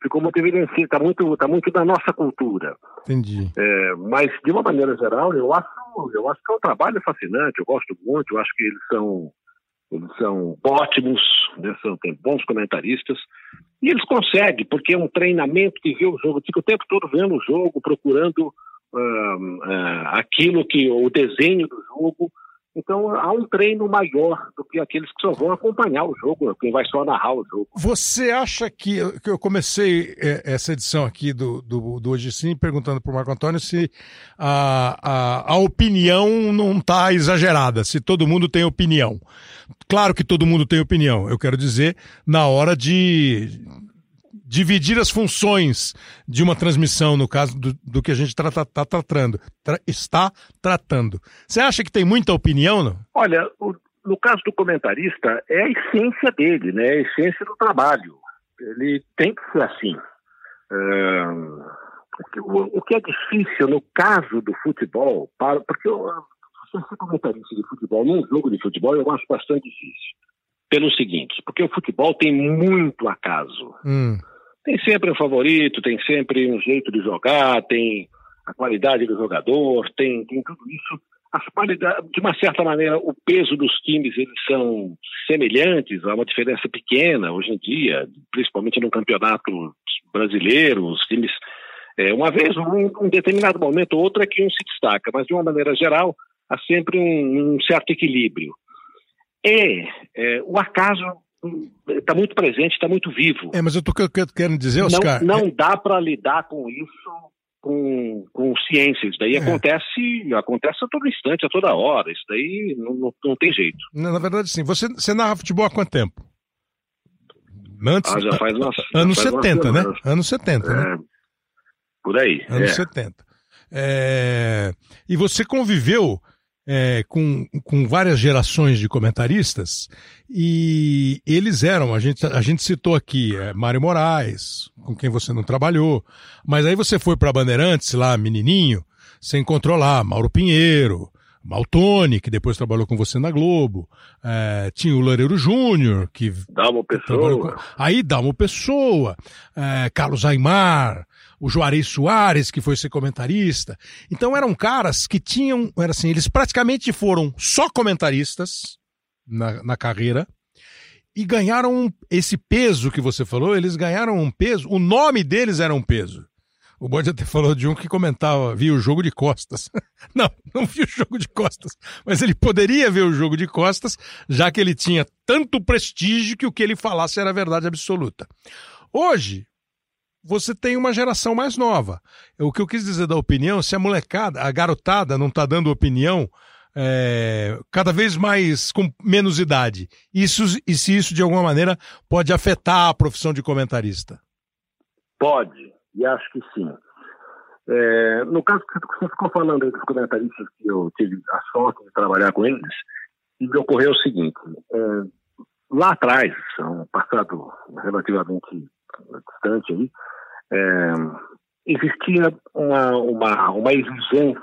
ficou muito evidenciado, está muito, tá muito na nossa cultura. Entendi. É, mas, de uma maneira geral, eu acho, eu acho que é um trabalho fascinante, eu gosto muito, eu acho que eles são, eles são ótimos, né, são, bons comentaristas, e eles conseguem, porque é um treinamento que vê o jogo, fica o tempo todo vendo o jogo, procurando ah, ah, aquilo que, o desenho do jogo, então há um treino maior do que aqueles que só vão acompanhar o jogo, quem vai só narrar o jogo. Você acha que, que eu comecei é, essa edição aqui do, do, do Hoje Sim perguntando para o Marco Antônio se a, a, a opinião não está exagerada, se todo mundo tem opinião. Claro que todo mundo tem opinião, eu quero dizer, na hora de dividir as funções de uma transmissão, no caso do, do que a gente tá, tá- tá tratando, tra- está tratando. Você acha que tem muita opinião, não? Olha, o- no caso do comentarista, é a essência dele, né? A essência do trabalho. Ele tem que ser assim. Ahn, o, que, é difícil no caso do futebol, para, porque eu, ser comentarista de futebol num jogo de futebol eu acho bastante difícil. Pelo seguinte, porque o futebol tem muito acaso. Hum. Tem sempre um favorito, tem sempre um jeito de jogar, tem a qualidade do jogador, tem, tem tudo isso. De uma certa maneira, o peso dos times eles são semelhantes, há uma diferença pequena hoje em dia, principalmente no campeonato brasileiro, os times. é, uma vez, um, um determinado momento ou outro é que um se destaca, mas de uma maneira geral, há sempre um, um certo equilíbrio. E é, o acaso está muito presente, está muito vivo. É, mas eu que- querendo dizer, Oscar. Não, não dá para lidar com isso com, com ciência. Isso daí É. acontece, acontece a todo instante, a toda hora. Isso daí não, não, não tem jeito. Na, na verdade, sim. Você, você narra futebol há quanto tempo? Antes, Ah, já faz umas- já anos faz umas 70, né? Anos 70, né? É, por aí. Anos é. 70. É, e você conviveu é, com, com várias gerações de comentaristas e eles eram, a gente, a gente citou aqui, é, Mário Moraes, com quem você não trabalhou, mas aí você foi para Bandeirantes, lá, menininho, você encontrou lá Mauro Pinheiro, Maltoni, que depois trabalhou com você na Globo, é, tinha o Loureiro Júnior, que Dalmo Pessoa. com- Aí Dalmo Pessoa, é, Carlos Aymar, o Juarez Soares, que foi ser comentarista. Então eram caras que tinham, era assim, eles praticamente foram só comentaristas na, na carreira e ganharam esse peso que você falou, eles ganharam um peso, o nome deles era um peso. O Bode até falou de um que comentava, via o jogo de costas. *laughs* Não, não via o jogo de costas. Mas ele poderia ver o jogo de costas, já que ele tinha tanto prestígio que o que ele falasse era verdade absoluta. Hoje, você tem uma geração mais nova. O que eu quis dizer da opinião, se a molecada, a garotada não está dando opinião é, cada vez mais com menos idade, isso, e se isso de alguma maneira pode afetar a profissão de comentarista? Pode, e acho que sim. É, no caso que você ficou falando dos comentaristas que eu tive a sorte de trabalhar com eles, me ocorreu o seguinte: é, lá atrás, um passado relativamente distante aí, é, existia uma, uma, uma exigência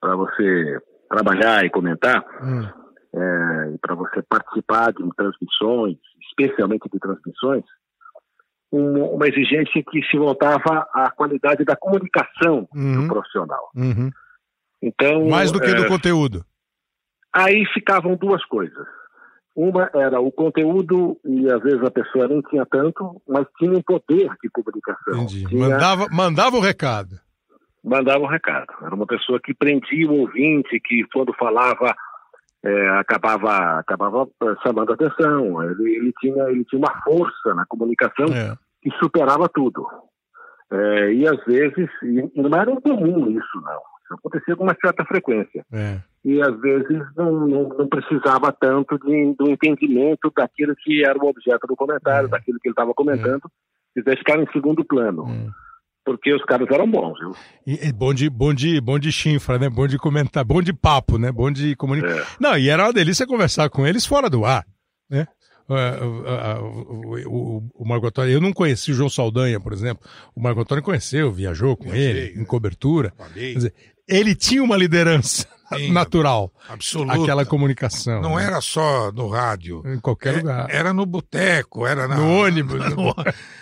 para você trabalhar e comentar, é, para você participar de transmissões, especialmente de transmissões, um- uma exigência que se voltava à qualidade da comunicação do profissional. Uhum. Então, Mais do que é, do conteúdo. Aí ficavam duas coisas. Uma era o conteúdo, e às vezes a pessoa nem tinha tanto, mas tinha um poder de comunicação. Entendi. Tinha- Mandava, mandava o recado. mandava um recado. Era uma pessoa que prendia o ouvinte, que quando falava é, acabava acabava eh, chamando atenção. Ele, ele tinha ele tinha uma força na comunicação É. que superava tudo. É, e às vezes e não era incomum isso não. Acontecia com uma certa frequência. É. E às vezes não, não, não precisava tanto de, do entendimento daquilo que era o objeto do comentário, daquilo que ele estava comentando, e daí ficava em segundo plano. porque os caras eram bons, viu? E, e bom, de, bom, de, bom de chinfra, né? Bom de comentar, bom de papo, né? Bom de comunicação. É. Não, e era uma delícia conversar com eles fora do ar, né? Uh, uh, uh, o, o, o Marco Antônio, eu não conheci o João Saldanha, por exemplo. O Marco Antônio conheceu, viajou com ele, em cobertura. Ele tinha uma liderança *laughs* Sim, natural. absoluta. Aquela comunicação. Não né? era só no rádio. Em qualquer É- lugar. Era no boteco, era na- No ônibus. *laughs* no-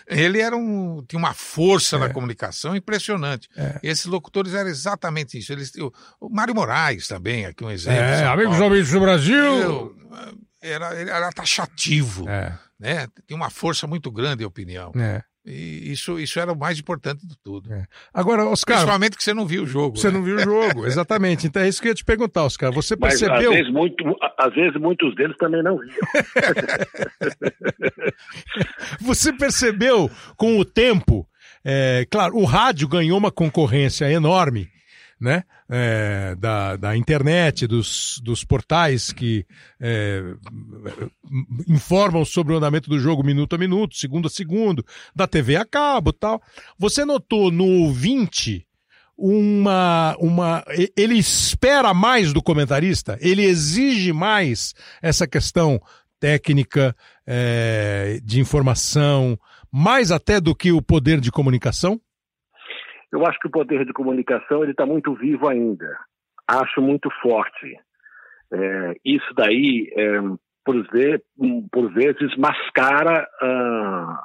ele era um, tinha uma força É. na comunicação impressionante. Esses locutores eram exatamente isso. Eles, o, o Mário Moraes também, aqui um exemplo. É, amigos ouvintes do Brasil. Eu, era, ele era taxativo. É. Né? Tinha uma força muito grande a opinião. É. E isso, isso era o mais importante de tudo. Agora, Oscar. Principalmente que você não viu o jogo. Você né? não viu o jogo, *laughs* exatamente. Então é isso que eu ia te perguntar, Oscar. Você Mas percebeu. às vezes, muito, às vezes muitos deles também não viam. *laughs* Você percebeu com o tempo, é, claro, o rádio ganhou uma concorrência enorme, né? É, da, da internet, dos, dos portais que é, informam sobre o andamento do jogo minuto a minuto, segundo a segundo, da TV a cabo tal. Você notou no ouvinte uma, uma. Ele espera mais do comentarista? Ele exige mais essa questão técnica, é, de informação, mais até do que o poder de comunicação? Eu acho que o poder de comunicação ele está muito vivo ainda. Acho muito forte. É, isso daí, é, por, ve- por vezes, mascara ah,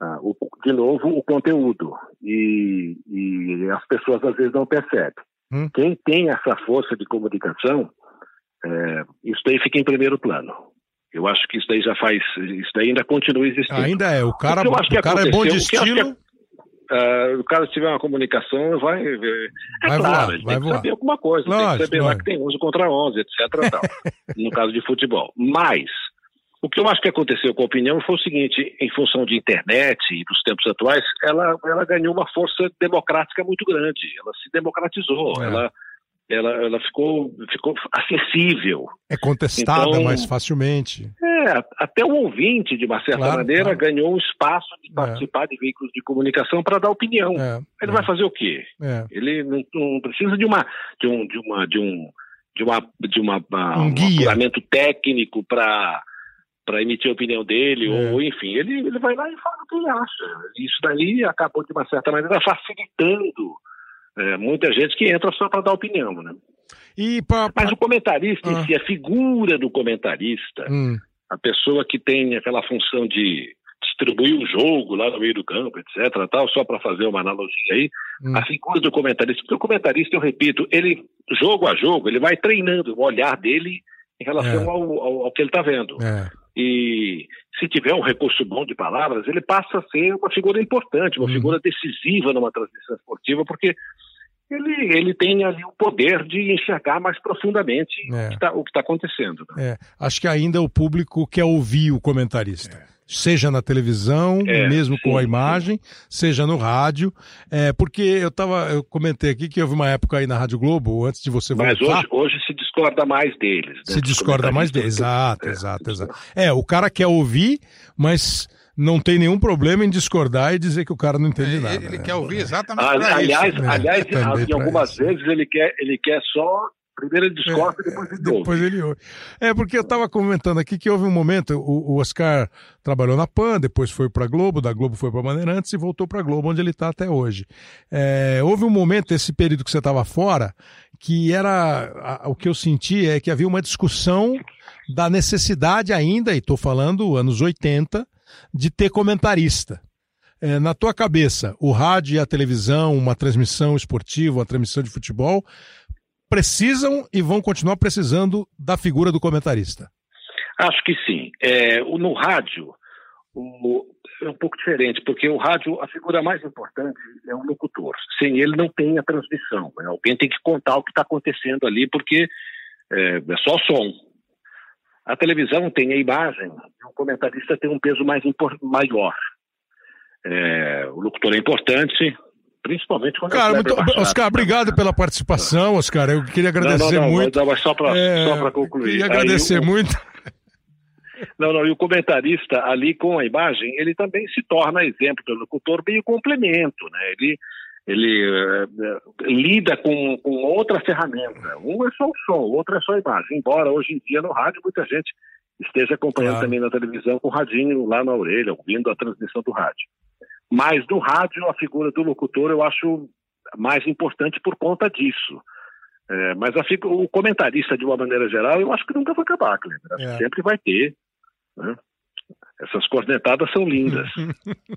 ah, o- de novo o conteúdo e, e as pessoas às vezes não percebem. Hum. Quem tem essa força de comunicação, é, isso daí fica em primeiro plano. Eu acho que isso daí já faz, isso daí ainda continua existindo. Ainda é. O cara, O o cara é bom de estilo. Ah, o cara se tiver uma comunicação, vai. É Vai claro, voar, ele vai tem que voar. saber alguma coisa, tem Lógico, que saber lá lógico. que tem 11 contra 11, etc. tal, *laughs* no caso de futebol. Mas, o que eu acho que aconteceu com a opinião foi o seguinte: em função de internet e dos tempos atuais, ela, ela ganhou uma força democrática muito grande, ela se democratizou, É. ela, ela, ela ficou, ficou acessível. É contestada Então- mais facilmente. É, até o ouvinte, de uma certa Claro, maneira, claro. ganhou um espaço de participar de veículos de comunicação para dar opinião. Ele vai fazer o quê? É. Ele não, não precisa de uma de um de uma de um de uma de uma, uma- Um um guia. apuramento técnico para para emitir a opinião dele É. ou enfim ele ele vai lá e fala o que ele acha. Isso daí acabou de uma certa maneira facilitando é, muita gente que entra só para dar opinião, né? E pra, Mas o comentarista Ah. em si, a figura do comentarista, Hum. a pessoa que tem aquela função de distribuir o jogo lá no meio do campo, etc, tal, só para fazer uma analogia aí, Hum. a figura do comentarista, porque o comentarista, eu repito, ele, jogo a jogo, ele vai treinando o olhar dele em relação É. ao, ao- ao que ele está vendo. É. E se tiver um recurso bom de palavras, ele passa a ser uma figura importante, Uhum. uma figura decisiva numa transmissão esportiva, porque ele, ele tem ali o poder de enxergar mais profundamente É. o que está- o que está acontecendo. É, acho que ainda o público quer ouvir o comentarista. Seja na televisão, É, mesmo com sim, a imagem, seja no rádio. É, porque eu tava, eu comentei aqui que houve uma época aí na Rádio Globo, antes de você voltar. Mas hoje, hoje se discorda mais deles. né, se discorda mais deles. comentaristas. Exato, exato, exato. É, o cara quer ouvir, mas não tem nenhum problema em discordar e dizer que o cara não entende nada. Ele né? quer ouvir exatamente Ah, pra aliás, isso. aliás também em pra algumas isso. vezes ele quer, ele quer só. Primeiro ele discorda e depois ele ouve. Depois ele ouve. É, porque eu estava comentando aqui que houve um momento, o, o Oscar trabalhou na PAN, depois foi para Globo, da Globo foi para Bandeirantes e voltou para Globo, onde ele está até hoje. É, houve um momento, esse período que você estava fora, que era. a- o que eu senti é que havia uma discussão da necessidade ainda, e estou falando anos 80, de ter comentarista. É, na tua cabeça, o rádio e a televisão, uma transmissão esportiva, uma transmissão de futebol, precisam e vão continuar precisando da figura do comentarista. Acho que sim. É, no rádio, o- é um pouco diferente, porque o rádio, a figura mais importante é o locutor. Sem ele não tem a transmissão. né? Alguém tem que contar o que está acontecendo ali, porque é, é só som. A televisão tem a imagem, o comentarista tem um peso mais maior. É, o locutor é importante, principalmente quando Cara, é o muito. Oscar, obrigado pela participação, Oscar. Eu queria agradecer não, não, muito. Mas, mas só para É, concluir. Queria Aí agradecer o- muito. *laughs* Não, não, e o comentarista ali com a imagem, ele também se torna exemplo do locutor meio complemento, né? Ele, ele uh, lida com, com outra ferramenta. Um é só o som, o outro é só a imagem. Embora hoje em dia no rádio muita gente esteja acompanhando claro. também na televisão com o radinho lá na orelha, ouvindo a transmissão do rádio. Mas no rádio, a figura do locutor eu acho mais importante por conta disso. É, mas a, o comentarista, de uma maneira geral, eu acho que nunca vai acabar, Cleber. É. Sempre vai ter. Né? Essas cornetadas são lindas.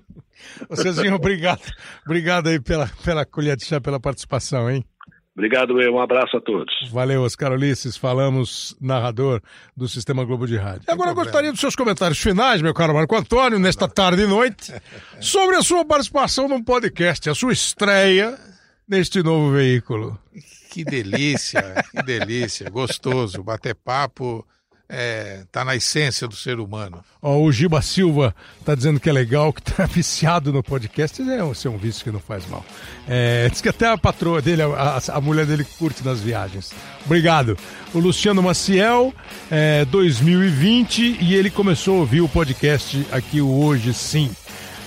*laughs* Cezinho, obrigado. Obrigado aí pela, pela colher de chá, pela participação, hein? Obrigado, eu. Um abraço a todos. Valeu, Oscar Ulisses. Falamos, narrador do Sistema Globo de Rádio. Agora eu gostaria dos seus comentários finais, meu caro Marco Antônio, nesta tarde e noite, *laughs* sobre a sua participação num podcast, a sua estreia neste novo veículo. Que delícia, que delícia. Gostoso. Bater papo é, tá na essência do ser humano. O Giba Silva tá dizendo que é legal, que tá *laughs* viciado no podcast. É um, é um vício que não faz mal. É, diz que até a patroa dele, a, a, mulher dele curte nas viagens. Obrigado. O Luciano Maciel, é, 2020, e ele começou a ouvir o podcast aqui Hoje Sim.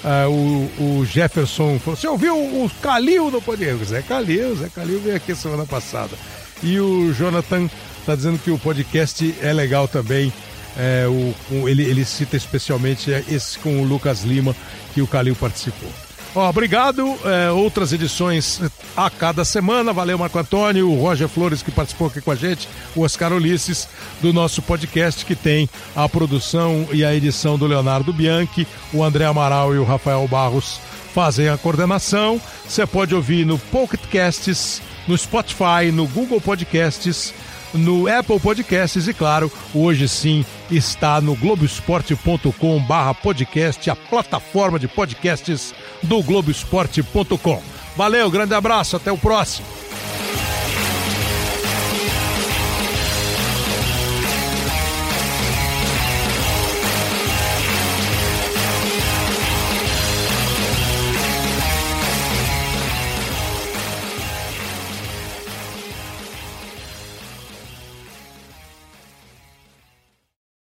Uh, o, o, Jefferson falou: Você ouviu o Calil no podcast? Zé Calil, Zé Calil veio aqui semana passada. E o Jonathan está dizendo que o podcast é legal também. É, o, ele, ele cita especialmente esse com o Lucas Lima, que o Calil participou. Ó, obrigado. É, outras edições a cada semana. Valeu, Marco Antônio, o Roger Flores, que participou aqui com a gente, o Oscar Ulisses, do nosso podcast, que tem a produção e a edição do Leonardo Bianchi, o André Amaral e o Rafael Barros fazem a coordenação. Você pode ouvir no Pocket Casts, no Spotify, no Google Podcasts no Apple Podcasts e, claro, hoje sim está no globesport.com barra podcast, a plataforma de podcasts do globesport.com. Valeu, grande abraço, até o próximo.